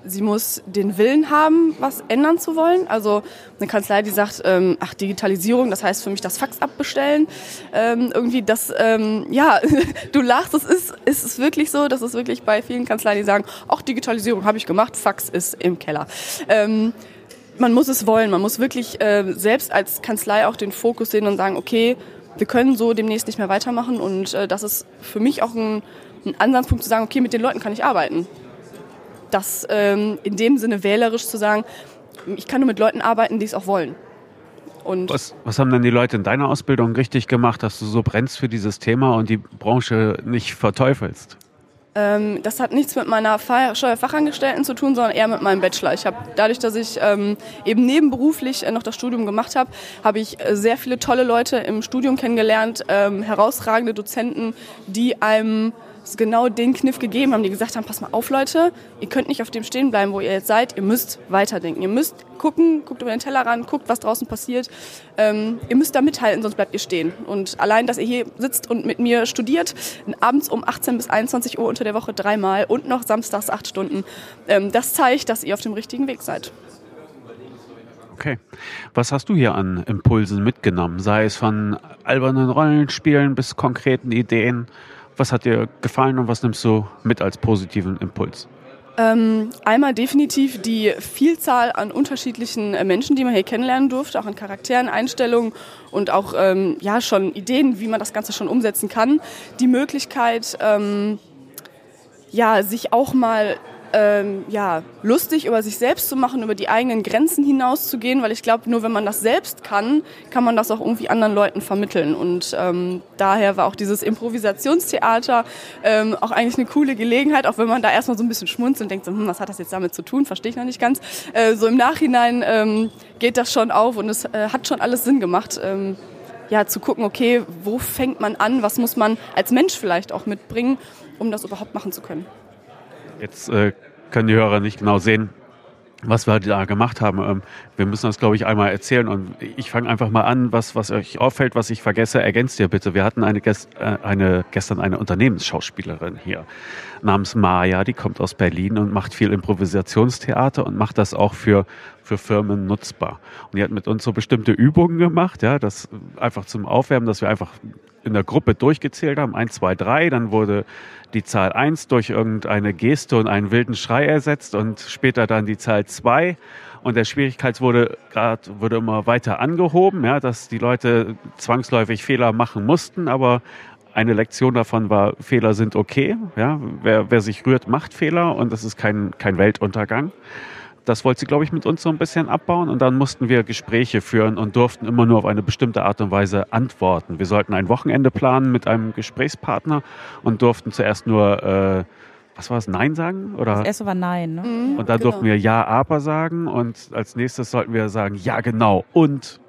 sie muss den Willen haben, was ändern zu wollen. Also eine Kanzlei, die sagt, ähm, ach, Digitalisierung, das heißt für mich das Fax abbestellen. Ähm, irgendwie das, ähm, ja, [laughs] du lachst, es ist, es ist wirklich so, das ist wirklich bei vielen Kanzleien, die sagen, ach, Digitalisierung habe ich gemacht, Fax ist im Keller. Ähm, man muss es wollen, man muss wirklich äh, selbst als Kanzlei auch den Fokus sehen und sagen, okay, wir können so demnächst nicht mehr weitermachen und äh, das ist für mich auch ein, ein Ansatzpunkt zu sagen, okay, mit den Leuten kann ich arbeiten das ähm, in dem Sinne wählerisch zu sagen, ich kann nur mit Leuten arbeiten, die es auch wollen. Und was, was haben denn die Leute in deiner Ausbildung richtig gemacht, dass du so brennst für dieses Thema und die Branche nicht verteufelst? Ähm, das hat nichts mit meiner Steuerfachangestellten zu tun, sondern eher mit meinem Bachelor. Ich habe dadurch, dass ich ähm, eben nebenberuflich äh, noch das Studium gemacht habe, habe ich äh, sehr viele tolle Leute im Studium kennengelernt, ähm, herausragende Dozenten, die einem genau den Kniff gegeben haben, die gesagt haben, pass mal auf Leute, ihr könnt nicht auf dem stehen bleiben, wo ihr jetzt seid, ihr müsst weiterdenken, ihr müsst gucken, guckt über den Teller ran, guckt, was draußen passiert, ähm, ihr müsst da mithalten, sonst bleibt ihr stehen. Und allein, dass ihr hier sitzt und mit mir studiert, abends um 18 bis 21 Uhr unter der Woche dreimal und noch samstags acht Stunden, ähm, das zeigt, dass ihr auf dem richtigen Weg seid. Okay. Was hast du hier an Impulsen mitgenommen? Sei es von albernen Rollenspielen bis konkreten Ideen? Was hat dir gefallen und was nimmst du mit als positiven Impuls? Ähm, einmal definitiv die Vielzahl an unterschiedlichen äh, Menschen, die man hier kennenlernen durfte, auch an Charakteren, Einstellungen und auch ähm, ja schon Ideen, wie man das Ganze schon umsetzen kann. Die Möglichkeit, ähm, ja, sich auch mal ähm, ja, lustig über sich selbst zu machen, über die eigenen Grenzen hinauszugehen, weil ich glaube, nur wenn man das selbst kann, kann man das auch irgendwie anderen Leuten vermitteln. Und ähm, daher war auch dieses Improvisationstheater ähm, auch eigentlich eine coole Gelegenheit, auch wenn man da erstmal so ein bisschen schmunzelt und denkt, so, hm, was hat das jetzt damit zu tun, verstehe ich noch nicht ganz. Äh, so im Nachhinein ähm, geht das schon auf und es äh, hat schon alles Sinn gemacht. Ähm, ja, zu gucken, okay, wo fängt man an, was muss man als Mensch vielleicht auch mitbringen, um das überhaupt machen zu können. Jetzt äh, können die Hörer nicht genau sehen, was wir da gemacht haben. Ähm, wir müssen das, glaube ich, einmal erzählen. Und ich fange einfach mal an, was, was euch auffällt, was ich vergesse, ergänzt ihr bitte. Wir hatten eine, äh, eine, gestern eine Unternehmensschauspielerin hier namens Maja, die kommt aus Berlin und macht viel Improvisationstheater und macht das auch für, für Firmen nutzbar. Und die hat mit uns so bestimmte Übungen gemacht, ja, das einfach zum Aufwärmen, dass wir einfach in der Gruppe durchgezählt haben, eins, zwei, drei, dann wurde die Zahl eins durch irgendeine Geste und einen wilden Schrei ersetzt und später dann die Zahl zwei. Und der Schwierigkeitsgrad wurde immer weiter angehoben, ja, dass die Leute zwangsläufig Fehler machen mussten, aber eine Lektion davon war, Fehler sind okay. Ja, wer, wer sich rührt, macht Fehler und das ist kein, kein Weltuntergang das wollte sie, glaube ich, mit uns so ein bisschen abbauen. Und dann mussten wir Gespräche führen und durften immer nur auf eine bestimmte Art und Weise antworten. Wir sollten ein Wochenende planen mit einem Gesprächspartner und durften zuerst nur, äh, was war es, Nein sagen? Oder? Das erste war Nein. Ne? Mhm, und dann genau. durften wir Ja, aber sagen. Und als nächstes sollten wir sagen, ja, genau. Und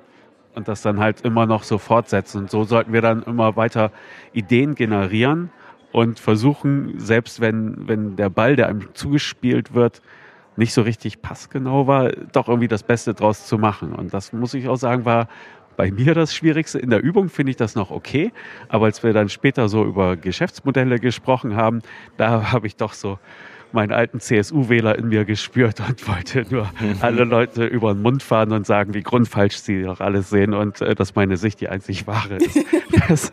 und das dann halt immer noch so fortsetzen. Und so sollten wir dann immer weiter Ideen generieren und versuchen, selbst wenn, wenn der Ball, der einem zugespielt wird, nicht so richtig passgenau war, doch irgendwie das Beste draus zu machen. Und das muss ich auch sagen, war bei mir das Schwierigste. In der Übung finde ich das noch okay, aber als wir dann später so über Geschäftsmodelle gesprochen haben, da [laughs] habe ich doch so meinen alten CSU-Wähler in mir gespürt und wollte nur alle Leute über den Mund fahren und sagen, wie grundfalsch sie doch alles sehen und äh, dass meine Sicht die einzig wahre ist. [laughs] Das,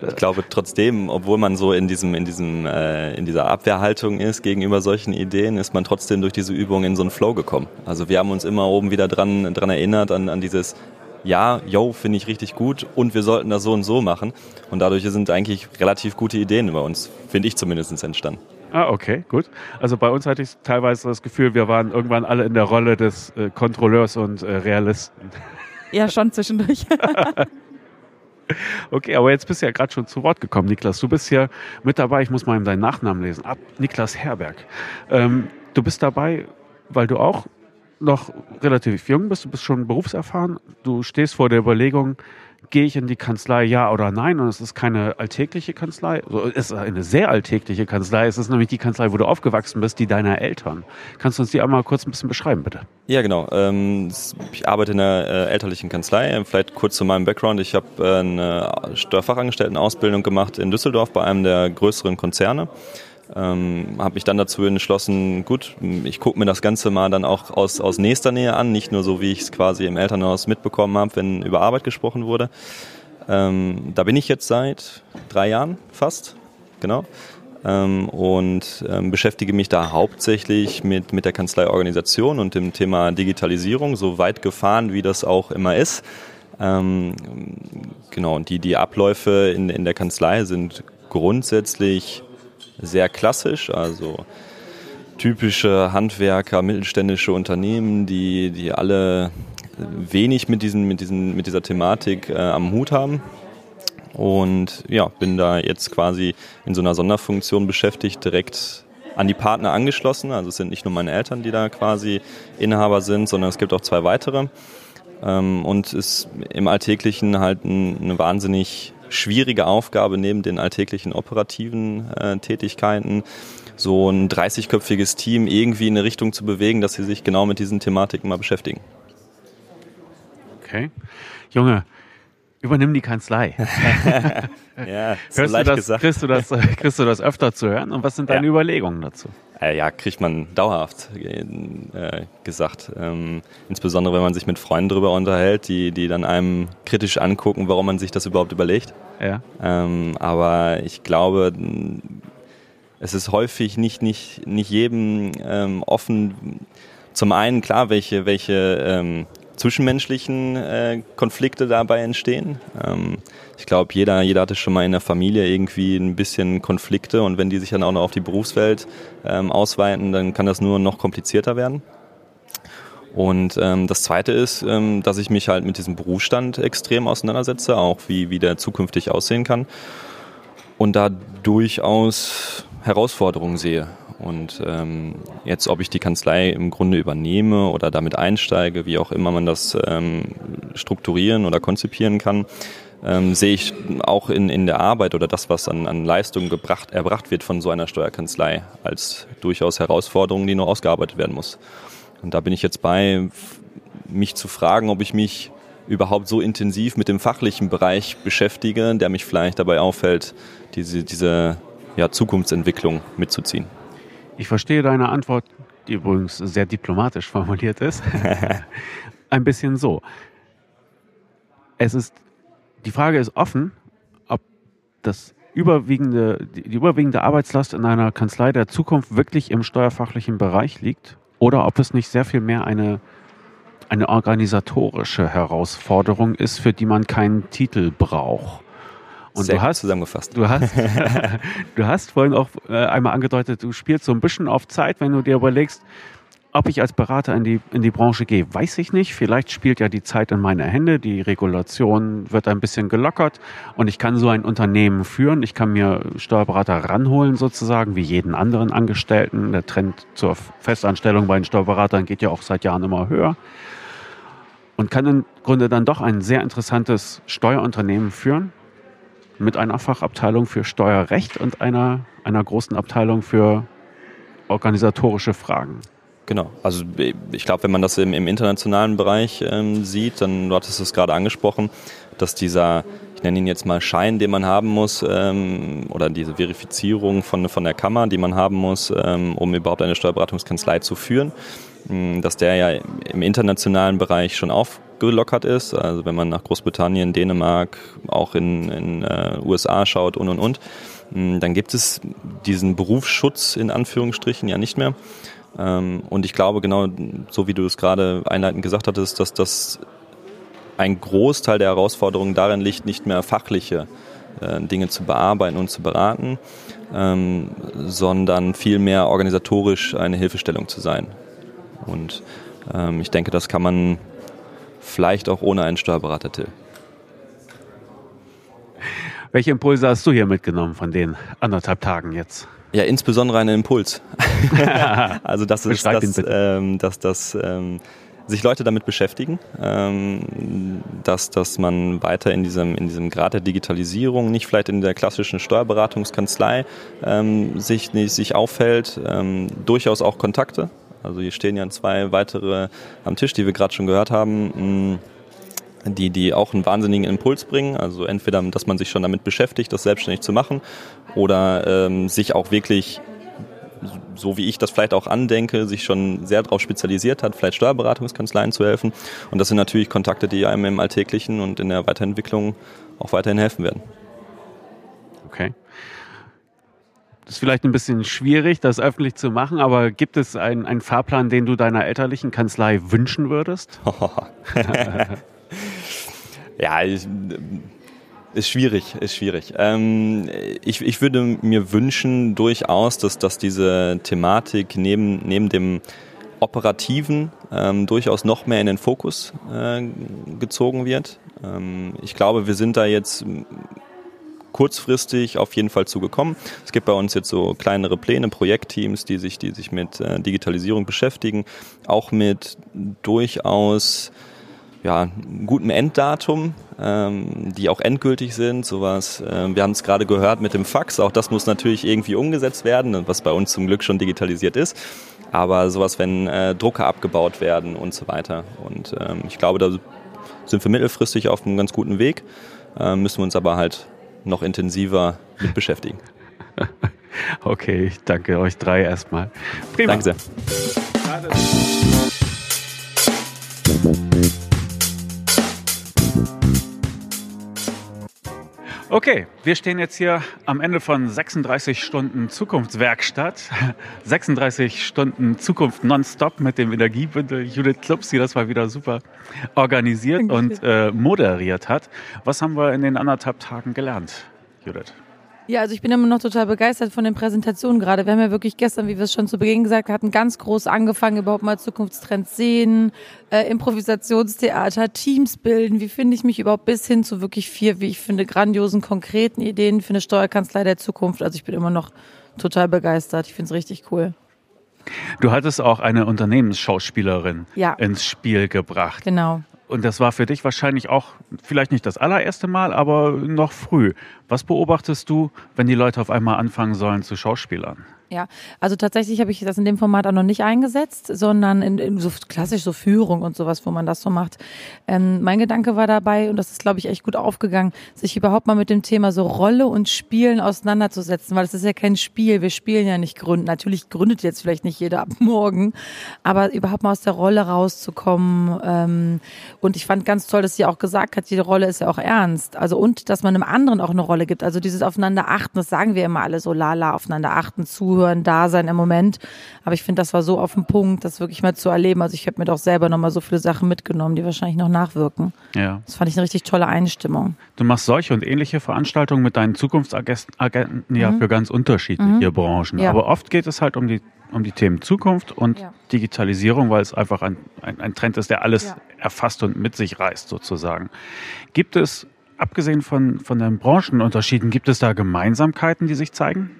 ich glaube trotzdem, obwohl man so in diesem, in diesem, äh, in dieser Abwehrhaltung ist gegenüber solchen Ideen, ist man trotzdem durch diese Übung in so einen Flow gekommen. Also wir haben uns immer oben wieder dran, dran erinnert an, an dieses ja, yo, finde ich richtig gut und wir sollten das so und so machen. Und dadurch sind eigentlich relativ gute Ideen bei uns, finde ich zumindest, entstanden. Ah, okay, gut. Also bei uns hatte ich teilweise das Gefühl, wir waren irgendwann alle in der Rolle des äh, Kontrolleurs und äh, Realisten. Ja, schon zwischendurch. [laughs] okay, aber jetzt bist du ja gerade schon zu Wort gekommen, Niklas. Du bist hier mit dabei, ich muss mal eben deinen Nachnamen lesen. Ab Niklas Herberg. Ähm, du bist dabei, weil du auch noch relativ jung bist, du bist schon berufserfahren, du stehst vor der Überlegung, gehe ich in die Kanzlei, ja oder nein? Und es ist keine alltägliche Kanzlei, also es ist eine sehr alltägliche Kanzlei. Es ist nämlich die Kanzlei, wo du aufgewachsen bist, die deiner Eltern. Kannst du uns die einmal kurz ein bisschen beschreiben, bitte? Ja, genau. Ähm, ich arbeite in einer äh, elterlichen Kanzlei. Vielleicht kurz zu meinem Background. Ich habe äh, eine Steuerfachangestelltenausbildung gemacht in Düsseldorf bei einem der größeren Konzerne. Ähm, habe mich dann dazu entschlossen, gut, ich gucke mir das Ganze mal dann auch aus, aus nächster Nähe an, nicht nur so, wie ich es quasi im Elternhaus mitbekommen habe, wenn über Arbeit gesprochen wurde. Ähm, da bin ich jetzt seit drei Jahren fast, genau. Ähm, und ähm, beschäftige mich da hauptsächlich mit, mit der Kanzleiorganisation und dem Thema Digitalisierung, so weit gefahren, wie das auch immer ist. Ähm, genau, und die, die Abläufe in, in der Kanzlei sind grundsätzlich sehr klassisch, also typische Handwerker, mittelständische Unternehmen, die, die alle wenig mit, diesen, mit, diesen, mit dieser Thematik äh, am Hut haben. Und ja, bin da jetzt quasi in so einer Sonderfunktion beschäftigt, direkt an die Partner angeschlossen. Also es sind nicht nur meine Eltern, die da quasi Inhaber sind, sondern es gibt auch zwei weitere. Ähm, und ist im Alltäglichen halt eine wahnsinnig schwierige Aufgabe neben den alltäglichen operativen äh, Tätigkeiten, so ein 30-köpfiges Team irgendwie in eine Richtung zu bewegen, dass sie sich genau mit diesen Thematiken mal beschäftigen. Okay. Junge, übernimm die Kanzlei. [laughs] ja, so Hörst leicht du das, gesagt. Kriegst du, das, [laughs] kriegst du das öfter zu hören? Und was sind deine Ja. Überlegungen dazu? Äh, ja, kriegt man dauerhaft äh, gesagt. Ähm, insbesondere wenn man sich mit Freunden darüber unterhält, die, die dann einem kritisch angucken, warum man sich das überhaupt überlegt. Ja. Ähm, aber ich glaube, es ist häufig nicht, nicht, nicht jedem ähm, offen, zum einen klar, welche, welche ähm, zwischenmenschlichen äh, Konflikte dabei entstehen. Ähm, ich glaube, jeder, jeder hatte schon mal in der Familie irgendwie ein bisschen Konflikte und wenn die sich dann auch noch auf die Berufswelt ähm, ausweiten, dann kann das nur noch komplizierter werden. Und ähm, das Zweite ist, ähm, dass ich mich halt mit diesem Berufsstand extrem auseinandersetze, auch wie, wie der zukünftig aussehen kann und da durchaus Herausforderungen sehe. Und ähm, jetzt, ob ich die Kanzlei im Grunde übernehme oder damit einsteige, wie auch immer man das ähm, strukturieren oder konzipieren kann, ähm, sehe ich auch in, in der Arbeit oder das, was an, an Leistungen gebracht, erbracht wird von so einer Steuerkanzlei, als durchaus Herausforderung, die noch ausgearbeitet werden muss. Und da bin ich jetzt bei, mich zu fragen, ob ich mich überhaupt so intensiv mit dem fachlichen Bereich beschäftige, der mich vielleicht dabei auffällt, diese, diese ja, Zukunftsentwicklung mitzuziehen. Ich verstehe deine Antwort, die übrigens sehr diplomatisch formuliert ist, [laughs] ein bisschen so. Es ist, die Frage ist offen, ob das überwiegende, die überwiegende Arbeitslast in einer Kanzlei der Zukunft wirklich im steuerfachlichen Bereich liegt oder ob es nicht sehr viel mehr eine, eine organisatorische Herausforderung ist, für die man keinen Titel braucht. Und Sehr du hast zusammengefasst. Du hast, [laughs] du hast vorhin auch äh, einmal angedeutet, du spielst so ein bisschen auf Zeit, wenn du dir überlegst, ob ich als Berater in die, in die Branche gehe, weiß ich nicht. Vielleicht spielt ja die Zeit in meine Hände. Die Regulation wird ein bisschen gelockert und ich kann so ein Unternehmen führen. Ich kann mir Steuerberater ranholen sozusagen, wie jeden anderen Angestellten. Der Trend zur Festanstellung bei den Steuerberatern geht ja auch seit Jahren immer höher. Und kann im Grunde dann doch ein sehr interessantes Steuerunternehmen führen mit einer Fachabteilung für Steuerrecht und einer, einer großen Abteilung für organisatorische Fragen. Genau, also ich glaube, wenn man das im, im internationalen Bereich ähm, sieht, dann, du hattest es gerade angesprochen, dass dieser, ich nenne ihn jetzt mal Schein, den man haben muss, ähm, oder diese Verifizierung von, von der Kammer, die man haben muss, ähm, um überhaupt eine Steuerberatungskanzlei zu führen, dass der ja im internationalen Bereich schon aufgelockert ist. Also wenn man nach Großbritannien, Dänemark, auch in, in äh, USA schaut und und und, mh, dann gibt es diesen Berufsschutz in Anführungsstrichen ja nicht mehr. Ähm, und ich glaube, genau so wie du es gerade einleitend gesagt hattest, dass das ein Großteil der Herausforderungen darin liegt, nicht mehr fachliche äh, Dinge zu bearbeiten und zu beraten, ähm, sondern vielmehr organisatorisch eine Hilfestellung zu sein. Und ähm, ich denke, das kann man vielleicht auch ohne einen Steuerberater, Till. Welche Impulse hast du hier mitgenommen von den anderthalb Tagen jetzt? Ja, insbesondere einen Impuls. [laughs] [laughs] also das ist, dass, ähm, dass, dass ähm, sich Leute damit beschäftigen, ähm, dass, dass man weiter in diesem, in diesem Grad der Digitalisierung, nicht vielleicht in der klassischen Steuerberatungskanzlei ähm, sich, sich auffällt, ähm, durchaus auch Kontakte. Also hier stehen ja zwei weitere am Tisch, die wir gerade schon gehört haben. Mh, die, die auch einen wahnsinnigen Impuls bringen. Also entweder, dass man sich schon damit beschäftigt, das selbstständig zu machen oder ähm, sich auch wirklich so wie ich das vielleicht auch andenke, sich schon sehr darauf spezialisiert hat, vielleicht Steuerberatungskanzleien zu helfen. Und das sind natürlich Kontakte, die einem im Alltäglichen und in der Weiterentwicklung auch weiterhin helfen werden. Okay. Das ist vielleicht ein bisschen schwierig, das öffentlich zu machen, aber gibt es einen, einen Fahrplan, den du deiner elterlichen Kanzlei wünschen würdest? [laughs] ja, ich, ist schwierig, ist schwierig. Ähm, ich, ich würde mir wünschen durchaus, dass, dass diese Thematik neben, neben dem Operativen ähm, durchaus noch mehr in den Fokus äh, gezogen wird. Ähm, ich glaube, wir sind da jetzt kurzfristig auf jeden Fall zugekommen. Es gibt bei uns jetzt so kleinere Pläne, Projektteams, die sich, die sich mit äh, Digitalisierung beschäftigen, auch mit durchaus ja, gutem Enddatum, ähm, die auch endgültig sind. Sowas, äh, wir haben es gerade gehört mit dem Fax, auch das muss natürlich irgendwie umgesetzt werden, was bei uns zum Glück schon digitalisiert ist. Aber sowas, wenn äh, Drucker abgebaut werden und so weiter. Und ähm, ich glaube, da sind wir mittelfristig auf einem ganz guten Weg, äh, müssen wir uns aber halt noch intensiver mit beschäftigen. [laughs] Okay, ich danke euch drei erstmal. Prima. Danke sehr. Okay, wir stehen jetzt hier am Ende von 36 Stunden Zukunftswerkstatt. [laughs] 36 Stunden Zukunft nonstop mit dem Energiebündel Judith Klubs, die das mal wieder super organisiert und äh, moderiert hat. Was haben wir in den anderthalb Tagen gelernt, Judith? Ja, also ich bin immer noch total begeistert von den Präsentationen gerade. Wir haben ja wirklich gestern, wie wir es schon zu Beginn gesagt hatten, ganz groß angefangen, überhaupt mal Zukunftstrends sehen, äh, Improvisationstheater, Teams bilden. Wie finde ich mich überhaupt bis hin zu wirklich vier, wie ich finde, grandiosen, konkreten Ideen für eine Steuerkanzlei der Zukunft. Also ich bin immer noch total begeistert. Ich finde es richtig cool. Du hattest auch eine Unternehmensschauspielerin Ja. ins Spiel gebracht. Genau. Und das war für dich wahrscheinlich auch vielleicht nicht das allererste Mal, aber noch früh. Was beobachtest du, wenn die Leute auf einmal anfangen sollen zu Schauspielern? Ja, also tatsächlich habe ich das in dem Format auch noch nicht eingesetzt, sondern in, in so klassisch so Führung und sowas, wo man das so macht. Ähm, mein Gedanke war dabei, und das ist, glaube ich, echt gut aufgegangen, sich überhaupt mal mit dem Thema so Rolle und Spielen auseinanderzusetzen, weil es ist ja kein Spiel. Wir spielen ja nicht gründen. Natürlich gründet jetzt vielleicht nicht jeder ab [laughs] morgen, aber überhaupt mal aus der Rolle rauszukommen. Ähm, und ich fand ganz toll, dass sie auch gesagt hat, jede Rolle ist ja auch ernst. Also und dass man einem anderen auch eine Rolle gibt. Also dieses Aufeinander achten, das sagen wir immer alle so, lala, aufeinander achten, zuhören, da sein im Moment. Aber ich finde, das war so auf den Punkt, das wirklich mal zu erleben. Also ich habe mir doch selber nochmal so viele Sachen mitgenommen, die wahrscheinlich noch nachwirken. Ja. Das fand ich eine richtig tolle Einstimmung. Du machst solche und ähnliche Veranstaltungen mit deinen Zukunftsagenten ja für ganz unterschiedliche Branchen. Mhm. Ja. Aber oft geht es halt um die, um die Themen Zukunft und Ja. Digitalisierung, weil es einfach ein, ein, ein Trend ist, der alles Ja. erfasst und mit sich reißt sozusagen. Gibt es, abgesehen von, von den Branchenunterschieden, gibt es da Gemeinsamkeiten, die sich zeigen?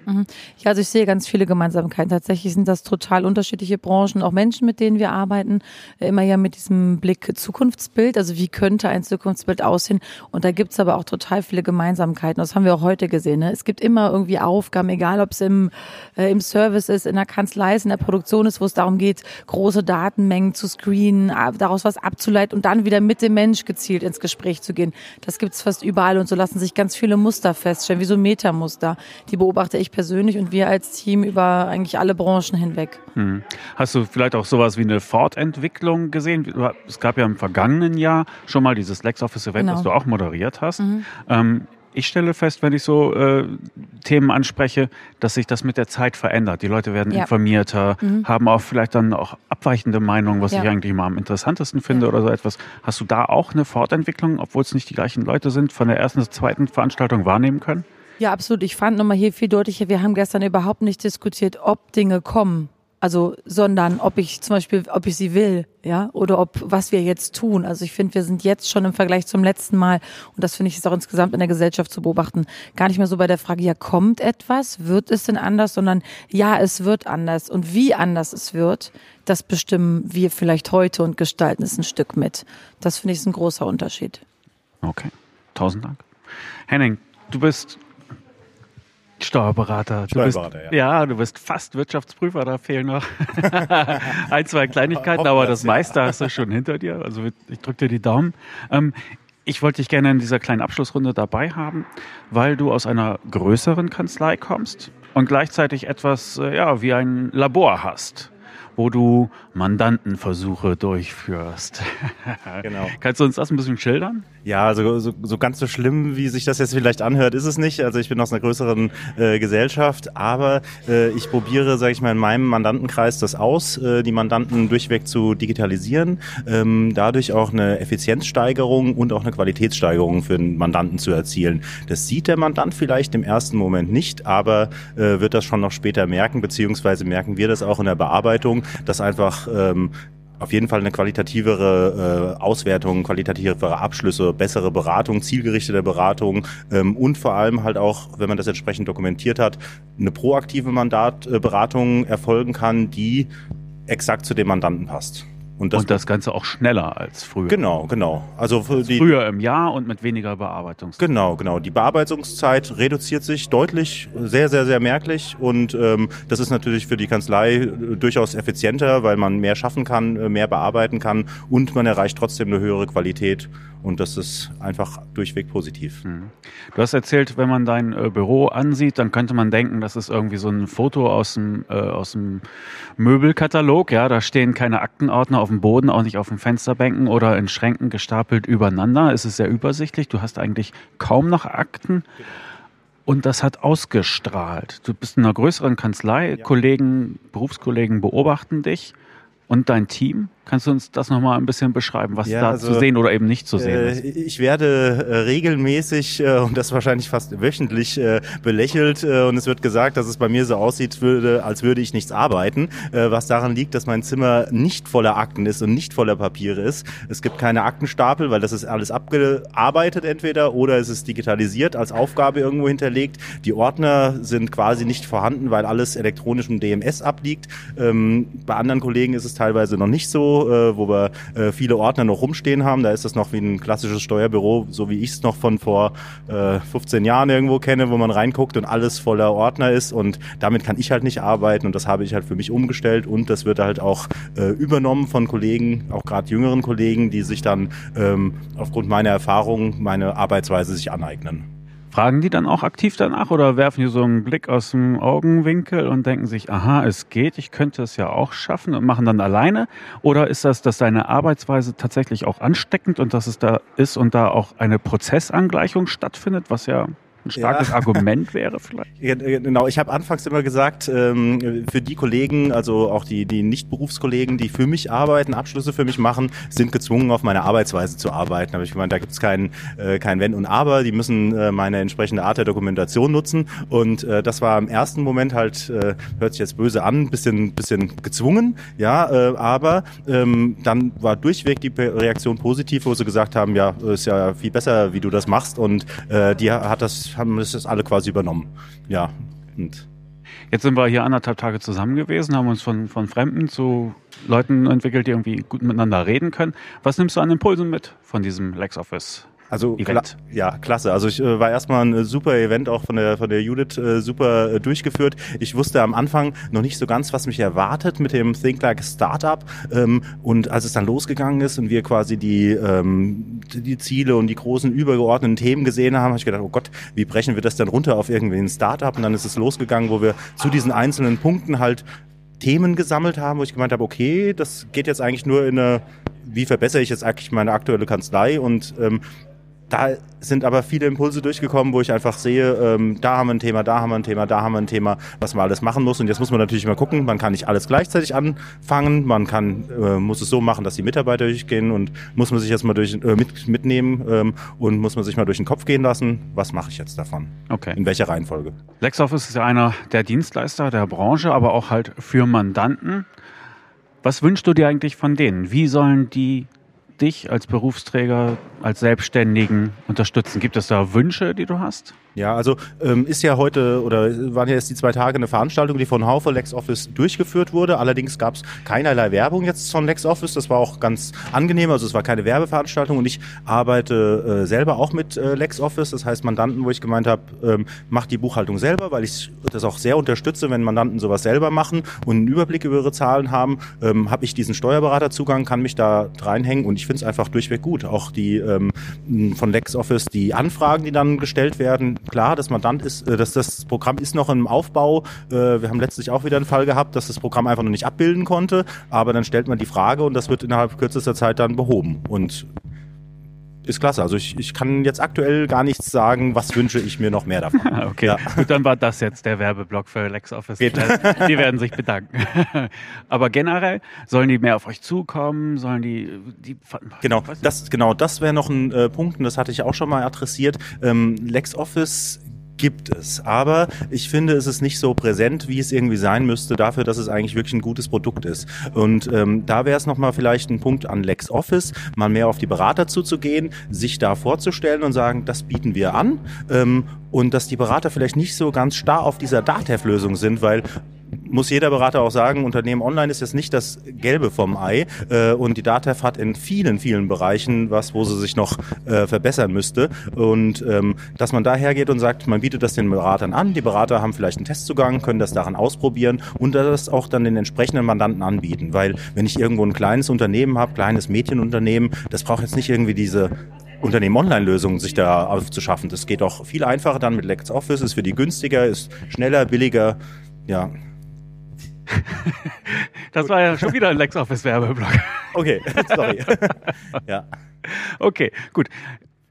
Ja, also ich sehe ganz viele Gemeinsamkeiten. Tatsächlich sind das total unterschiedliche Branchen, auch Menschen, mit denen wir arbeiten, immer ja mit diesem Blick Zukunftsbild. Also wie könnte ein Zukunftsbild aussehen? Und da gibt's aber auch total viele Gemeinsamkeiten. Das haben wir auch heute gesehen. Ne? Es gibt immer irgendwie Aufgaben, egal ob es im, äh, im Service ist, in der Kanzlei ist, in der Produktion ist, wo es darum geht, große Datenmengen zu screenen, daraus was abzuleiten und dann wieder mit dem Mensch gezielt ins Gespräch zu gehen. Das gibt's fast überall und so lassen sich ganz viele Muster feststellen, wie so Metamuster. Die beobachte ich persönlich und wir als Team über eigentlich alle Branchen hinweg. Hm. Hast du vielleicht auch sowas wie eine Fortentwicklung gesehen? Es gab ja im vergangenen Jahr schon mal dieses LexOffice-Event, Genau. das du auch moderiert hast. Ähm, ich stelle fest, wenn ich so äh, Themen anspreche, dass sich das mit der Zeit verändert. Die Leute werden Ja. informierter, haben auch vielleicht dann auch abweichende Meinungen, was Ja. ich eigentlich immer am interessantesten finde oder so etwas. Hast du da auch eine Fortentwicklung, obwohl es nicht die gleichen Leute sind, von der ersten zur zweiten Veranstaltung wahrnehmen können? Ja, absolut. Ich fand nochmal hier viel deutlicher, wir haben gestern überhaupt nicht diskutiert, ob Dinge kommen. Also, sondern ob ich zum Beispiel, ob ich sie will, ja, oder ob, was wir jetzt tun. Also ich finde, wir sind jetzt schon im Vergleich zum letzten Mal, und das finde ich ist auch insgesamt in der Gesellschaft zu beobachten, gar nicht mehr so bei der Frage, ja, kommt etwas? Wird es denn anders? Sondern ja, es wird anders. Und wie anders es wird, das bestimmen wir vielleicht heute und gestalten es ein Stück mit. Das finde ich ist ein großer Unterschied. Okay, tausend Dank. Henning, du bist Steuerberater. Du Steuerberater, bist, ja. ja. du bist fast Wirtschaftsprüfer, da fehlen noch [laughs] ein, zwei Kleinigkeiten, aber das ja. meiste hast du schon hinter dir. Also ich drücke dir die Daumen. Ähm, ich wollte dich gerne in dieser kleinen Abschlussrunde dabei haben, weil du aus einer größeren Kanzlei kommst und gleichzeitig etwas äh, ja, wie ein Labor hast, wo du Mandantenversuche durchführst. [laughs] Genau. Kannst du uns das ein bisschen schildern? Ja, also so, so ganz so schlimm, wie sich das jetzt vielleicht anhört, ist es nicht. Also ich bin aus einer größeren äh, Gesellschaft, aber äh, ich probiere, sage ich mal, in meinem Mandantenkreis das aus, äh, die Mandanten durchweg zu digitalisieren, ähm, dadurch auch eine Effizienzsteigerung und auch eine Qualitätssteigerung für den Mandanten zu erzielen. Das sieht der Mandant vielleicht im ersten Moment nicht, aber äh, wird das schon noch später merken, beziehungsweise merken wir das auch in der Bearbeitung, dass einfach ähm, auf jeden Fall eine qualitativere äh, Auswertung, qualitativere Abschlüsse, bessere Beratung, zielgerichtete Beratung ähm, und vor allem halt auch, wenn man das entsprechend dokumentiert hat, eine proaktive Mandatberatung Beratung erfolgen kann, die exakt zu dem Mandanten passt. Und das, und das Ganze auch schneller als früher. genau, genau. Also für die Früher im Jahr und mit weniger Bearbeitungszeit. Genau, genau. Die Bearbeitungszeit reduziert sich deutlich, sehr, sehr, sehr merklich. Und ähm, das ist natürlich für die Kanzlei äh, durchaus effizienter, weil man mehr schaffen kann, äh, mehr bearbeiten kann und man erreicht trotzdem eine höhere Qualität Und das ist einfach durchweg positiv. Mhm. Du hast erzählt, wenn man dein äh, Büro ansieht, dann könnte man denken, das ist irgendwie so ein Foto aus dem, äh, aus dem Möbelkatalog. Ja, da stehen keine Aktenordner auf dem Boden, auch nicht auf den Fensterbänken oder in Schränken gestapelt übereinander. Es ist sehr übersichtlich. Du hast eigentlich kaum noch Akten. Und das hat ausgestrahlt. Du bist in einer größeren Kanzlei, ja. Kollegen, Berufskollegen beobachten dich und dein Team. Kannst du uns das nochmal ein bisschen beschreiben, was ja, da also, zu sehen oder eben nicht zu sehen ist? Äh, ich werde äh, regelmäßig äh, und das wahrscheinlich fast wöchentlich äh, belächelt äh, und es wird gesagt, dass es bei mir so aussieht, würde, als würde ich nichts arbeiten, äh, was daran liegt, dass mein Zimmer nicht voller Akten ist und nicht voller Papiere ist. Es gibt keine Aktenstapel, weil das ist alles abgearbeitet entweder oder es ist digitalisiert als Aufgabe irgendwo hinterlegt. Die Ordner sind quasi nicht vorhanden, weil alles elektronisch im DMS abliegt. Ähm, bei anderen Kollegen ist es teilweise noch nicht so äh, wo wir äh, viele Ordner noch rumstehen haben. Da ist das noch wie ein klassisches Steuerbüro, so wie ich es noch von vor äh, 15 Jahren irgendwo kenne, wo man reinguckt und alles voller Ordner ist. Und damit kann ich halt nicht arbeiten und das habe ich halt für mich umgestellt und das wird halt auch äh, übernommen von Kollegen, auch gerade jüngeren Kollegen, die sich dann ähm, aufgrund meiner Erfahrung meine Arbeitsweise sich aneignen. Fragen die dann auch aktiv danach oder werfen die so einen Blick aus dem Augenwinkel und denken sich, aha, es geht, ich könnte es ja auch schaffen und machen dann alleine? Oder ist das, dass deine Arbeitsweise tatsächlich auch ansteckend und dass es da ist und da auch eine Prozessangleichung stattfindet, was ja ein starkes ja. Argument [laughs] wäre vielleicht. Genau, ich habe anfangs immer gesagt, ähm, für die Kollegen, also auch die, die Nicht-Berufskollegen, die für mich arbeiten, Abschlüsse für mich machen, sind gezwungen, auf meine Arbeitsweise zu arbeiten. Aber ich meine, da gibt es kein, äh, kein Wenn und Aber. Die müssen äh, meine entsprechende Art der Dokumentation nutzen. Und äh, das war im ersten Moment halt, äh, hört sich jetzt böse an, bisschen, bisschen gezwungen, ja, äh, aber ähm, dann war durchweg die Reaktion positiv, wo sie gesagt haben, ja, ist ja viel besser, wie du das machst. Und äh, die hat das haben das alle quasi übernommen. Ja. Und Jetzt sind wir hier anderthalb Tage zusammen gewesen, haben uns von, von Fremden zu Leuten entwickelt, die irgendwie gut miteinander reden können. Was nimmst du an Impulsen mit von diesem LexOffice? Also Kla ja, klasse. Also ich äh, war erstmal ein äh, super Event auch von der von der Judith äh, super äh, durchgeführt. Ich wusste am Anfang noch nicht so ganz, was mich erwartet mit dem Think Like Startup. Ähm, und als es dann losgegangen ist und wir quasi die ähm, die Ziele und die großen übergeordneten Themen gesehen haben, habe ich gedacht, oh Gott, wie brechen wir das denn runter auf irgendwie ein Startup? Und dann ist es losgegangen, wo wir zu diesen einzelnen Punkten halt Themen gesammelt haben, wo ich gemeint habe, okay, das geht jetzt eigentlich nur in eine wie verbessere ich jetzt eigentlich meine aktuelle Kanzlei und ähm, da sind aber viele Impulse durchgekommen, wo ich einfach sehe, ähm, da haben wir ein Thema, da haben wir ein Thema, da haben wir ein Thema, was man alles machen muss. Und jetzt muss man natürlich mal gucken, man kann nicht alles gleichzeitig anfangen, man kann, äh, muss es so machen, dass die Mitarbeiter durchgehen und muss man sich jetzt mal durch, äh, mit, mitnehmen ähm, und muss man sich mal durch den Kopf gehen lassen, was mache ich jetzt davon? Okay. In welcher Reihenfolge? LexOffice ist ja einer der Dienstleister der Branche, aber auch halt für Mandanten. Was wünschst du dir eigentlich von denen? Wie sollen die dich als Berufsträger, als Selbstständigen unterstützen? Gibt es da Wünsche, die du hast? Ja, also ähm, ist ja heute oder waren ja jetzt die zwei Tage eine Veranstaltung, die von Haufe LexOffice durchgeführt wurde. Allerdings gab es keinerlei Werbung jetzt von LexOffice. Das war auch ganz angenehm. Also es war keine Werbeveranstaltung und ich arbeite äh, selber auch mit äh, LexOffice. Das heißt Mandanten, wo ich gemeint habe, ähm, macht die Buchhaltung selber, weil ich das auch sehr unterstütze, wenn Mandanten sowas selber machen und einen Überblick über ihre Zahlen haben, ähm, habe ich diesen Steuerberaterzugang, kann mich da reinhängen und ich finde es einfach durchweg gut. Auch die ähm, von LexOffice, die Anfragen, die dann gestellt werden, klar, das Mandant ist, äh, dass das Programm ist noch im Aufbau. Äh, wir haben letztlich auch wieder einen Fall gehabt, dass das Programm einfach noch nicht abbilden konnte, aber dann stellt man die Frage und das wird innerhalb kürzester Zeit dann behoben. Und ist klasse. Also ich, ich kann jetzt aktuell gar nichts sagen, was wünsche ich mir noch mehr davon. [laughs] okay, ja. Gut, dann war das jetzt der Werbeblock für LexOffice. Geht. Die werden sich bedanken. [laughs] Aber generell, sollen die mehr auf euch zukommen? Sollen die... die genau, das, genau, das wäre noch ein äh, Punkt und das hatte ich auch schon mal adressiert. Ähm, LexOffice gibt es. Aber ich finde, es ist nicht so präsent, wie es irgendwie sein müsste, dafür, dass es eigentlich wirklich ein gutes Produkt ist. Und ähm, da wäre es nochmal vielleicht ein Punkt an LexOffice, mal mehr auf die Berater zuzugehen, sich da vorzustellen und sagen, das bieten wir an. Ähm, und dass die Berater vielleicht nicht so ganz starr auf dieser DATEV-Lösung sind, weil muss jeder Berater auch sagen, Unternehmen online ist jetzt nicht das Gelbe vom Ei äh, und die DATEV hat in vielen, vielen Bereichen was, wo sie sich noch äh, verbessern müsste und ähm, dass man daher geht und sagt, man bietet das den Beratern an, die Berater haben vielleicht einen Testzugang, können das daran ausprobieren und das auch dann den entsprechenden Mandanten anbieten, weil wenn ich irgendwo ein kleines Unternehmen habe, kleines Mädchenunternehmen, das braucht jetzt nicht irgendwie diese Unternehmen Online-Lösungen sich da aufzuschaffen. Das geht auch viel einfacher dann mit LexOffice, ist für die günstiger, ist schneller, billiger. Ja, [laughs] das war ja schon wieder ein LexOffice-Werbeblock. Okay, [laughs] sorry. [laughs] ja. Okay, gut.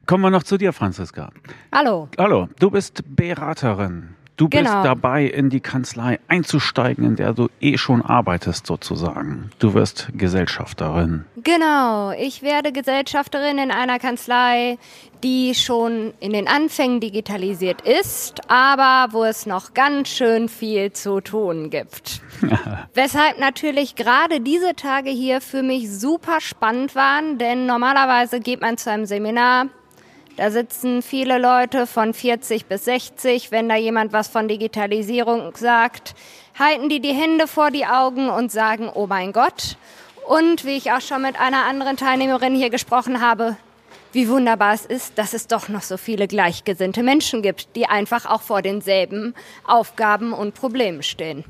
Kommen wir noch zu dir, Franziska. Hallo. Hallo, du bist Beraterin. Du bist Genau. dabei, in die Kanzlei einzusteigen, in der du eh schon arbeitest, sozusagen. Du wirst Gesellschafterin. Genau, ich werde Gesellschafterin in einer Kanzlei, die schon in den Anfängen digitalisiert ist, aber wo es noch ganz schön viel zu tun gibt. [laughs] Weshalb natürlich gerade diese Tage hier für mich super spannend waren, denn normalerweise geht man zu einem Seminar, da sitzen viele Leute von 40 bis 60. Wenn da jemand was von Digitalisierung sagt, halten die die Hände vor die Augen und sagen, oh mein Gott. Und wie ich auch schon mit einer anderen Teilnehmerin hier gesprochen habe, wie wunderbar es ist, dass es doch noch so viele gleichgesinnte Menschen gibt, die einfach auch vor denselben Aufgaben und Problemen stehen.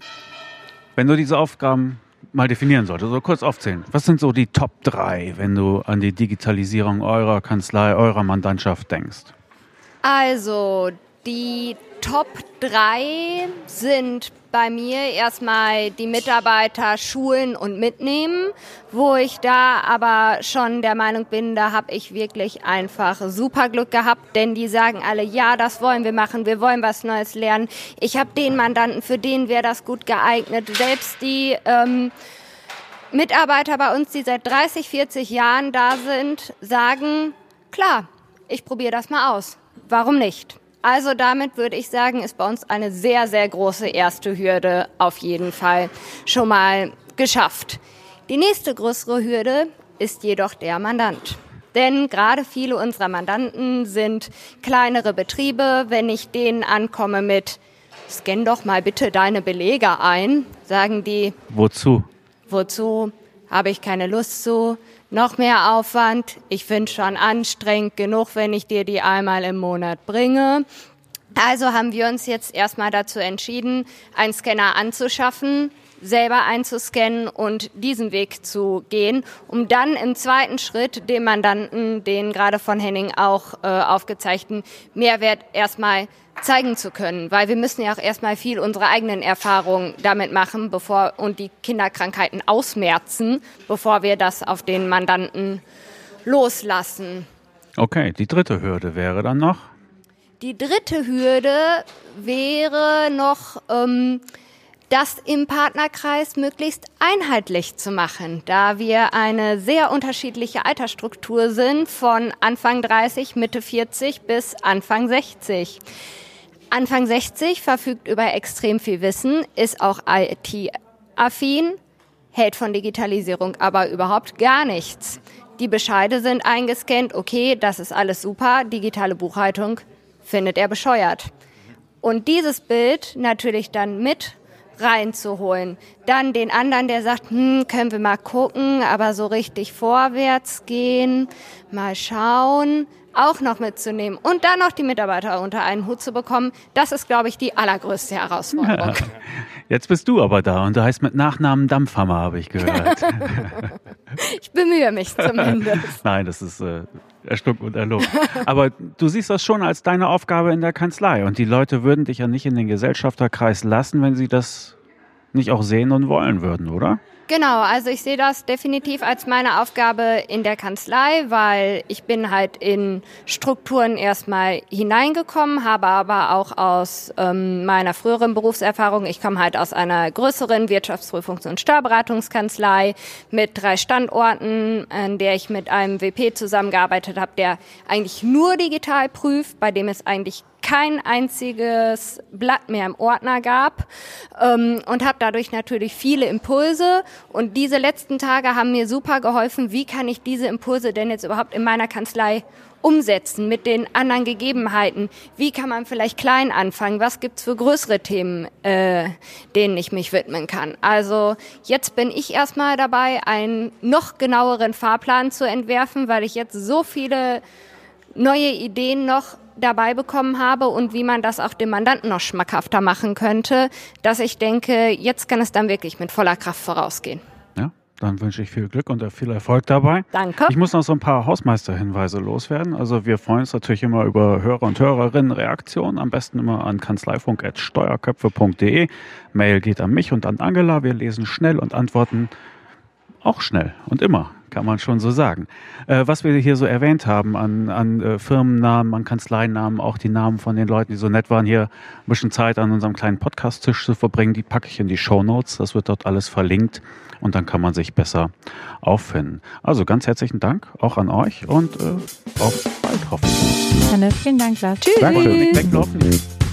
Wenn du diese Aufgaben mal definieren solltest, so kurz aufzählen. Was sind so die Top 3, wenn du an die Digitalisierung eurer Kanzlei, eurer Mandantschaft denkst? Also, die Top 3 sind bei mir erstmal die Mitarbeiter schulen und mitnehmen, wo ich da aber schon der Meinung bin, da habe ich wirklich einfach super Glück gehabt, denn die sagen alle, ja, das wollen wir machen, wir wollen was Neues lernen. Ich habe den Mandanten, für den wäre das gut geeignet. Selbst die ähm, Mitarbeiter bei uns, die seit 30, 40 Jahren da sind, sagen, klar, ich probiere das mal aus. Warum nicht? Also damit würde ich sagen, ist bei uns eine sehr, sehr große erste Hürde auf jeden Fall schon mal geschafft. Die nächste größere Hürde ist jedoch der Mandant. Denn gerade viele unserer Mandanten sind kleinere Betriebe. Wenn ich denen ankomme mit, scan doch mal bitte deine Belege ein, sagen die, Wozu? Wozu? Habe ich keine Lust zu? Noch mehr Aufwand? Ich finde schon anstrengend genug, wenn ich dir die einmal im Monat bringe. Also haben wir uns jetzt erstmal dazu entschieden, einen Scanner anzuschaffen, selber einzuscannen und diesen Weg zu gehen, um dann im zweiten Schritt dem Mandanten, den gerade von Henning auch äh, aufgezeigten Mehrwert erstmal zeigen zu können, weil wir müssen ja auch erstmal viel unsere eigenen Erfahrungen damit machen, bevor und die Kinderkrankheiten ausmerzen, bevor wir das auf den Mandanten loslassen. Okay, die dritte Hürde wäre dann noch. Die dritte Hürde wäre noch, ähm, das im Partnerkreis möglichst einheitlich zu machen, da wir eine sehr unterschiedliche Altersstruktur sind, von Anfang 30, Mitte 40 bis Anfang 60. Anfang 60 verfügt über extrem viel Wissen, ist auch IT-affin, hält von Digitalisierung aber überhaupt gar nichts. Die Bescheide sind eingescannt, okay, das ist alles super, digitale Buchhaltung findet er bescheuert. Und dieses Bild natürlich dann mit reinzuholen. Dann den anderen, der sagt, hm, können wir mal gucken, aber so richtig vorwärts gehen, mal schauen, auch noch mitzunehmen und dann noch die Mitarbeiter unter einen Hut zu bekommen, das ist, glaube ich, die allergrößte Herausforderung. Jetzt bist du aber da und du heißt mit Nachnamen Dampfhammer, habe ich gehört. [laughs] Ich bemühe mich zumindest. [laughs] Nein, das ist äh, erstuckt und erlobt. Aber du siehst das schon als deine Aufgabe in der Kanzlei und die Leute würden dich ja nicht in den Gesellschafterkreis lassen, wenn sie das nicht auch sehen und wollen würden, oder? Genau, also ich sehe das definitiv als meine Aufgabe in der Kanzlei, weil ich bin halt in Strukturen erstmal hineingekommen, habe aber auch aus ähm, meiner früheren Berufserfahrung, ich komme halt aus einer größeren Wirtschaftsprüfungs- und Steuerberatungskanzlei mit drei Standorten, in der ich mit einem WP zusammengearbeitet habe, der eigentlich nur digital prüft, bei dem es eigentlich kein einziges Blatt mehr im Ordner gab ähm, und habe dadurch natürlich viele Impulse. Und diese letzten Tage haben mir super geholfen, wie kann ich diese Impulse denn jetzt überhaupt in meiner Kanzlei umsetzen mit den anderen Gegebenheiten? Wie kann man vielleicht klein anfangen? Was gibt's für größere Themen, äh, denen ich mich widmen kann? Also jetzt bin ich erstmal dabei, einen noch genaueren Fahrplan zu entwerfen, weil ich jetzt so viele neue Ideen noch dabei bekommen habe und wie man das auch dem Mandanten noch schmackhafter machen könnte, dass ich denke, jetzt kann es dann wirklich mit voller Kraft vorausgehen. Ja. Dann wünsche ich viel Glück und viel Erfolg dabei. Danke. Ich muss noch so ein paar Hausmeisterhinweise loswerden. Also wir freuen uns natürlich immer über Hörer und Hörerinnen Reaktionen. Am besten immer an kanzleifunk.steuerköpfe.de. Mail geht an mich und an Angela. Wir lesen schnell und antworten auch schnell und immer kann man schon so sagen. Äh, was wir hier so erwähnt haben an, an äh, Firmennamen, an Kanzleinamen, auch die Namen von den Leuten, die so nett waren, hier ein bisschen Zeit an unserem kleinen Podcast-Tisch zu verbringen, die packe ich in die Show Notes. Das wird dort alles verlinkt und dann kann man sich besser auffinden. Also ganz herzlichen Dank auch an euch und äh, auf bald hoffentlich. Hannes, vielen Dank, Lars. Tschüss. Danke. Weglaufen.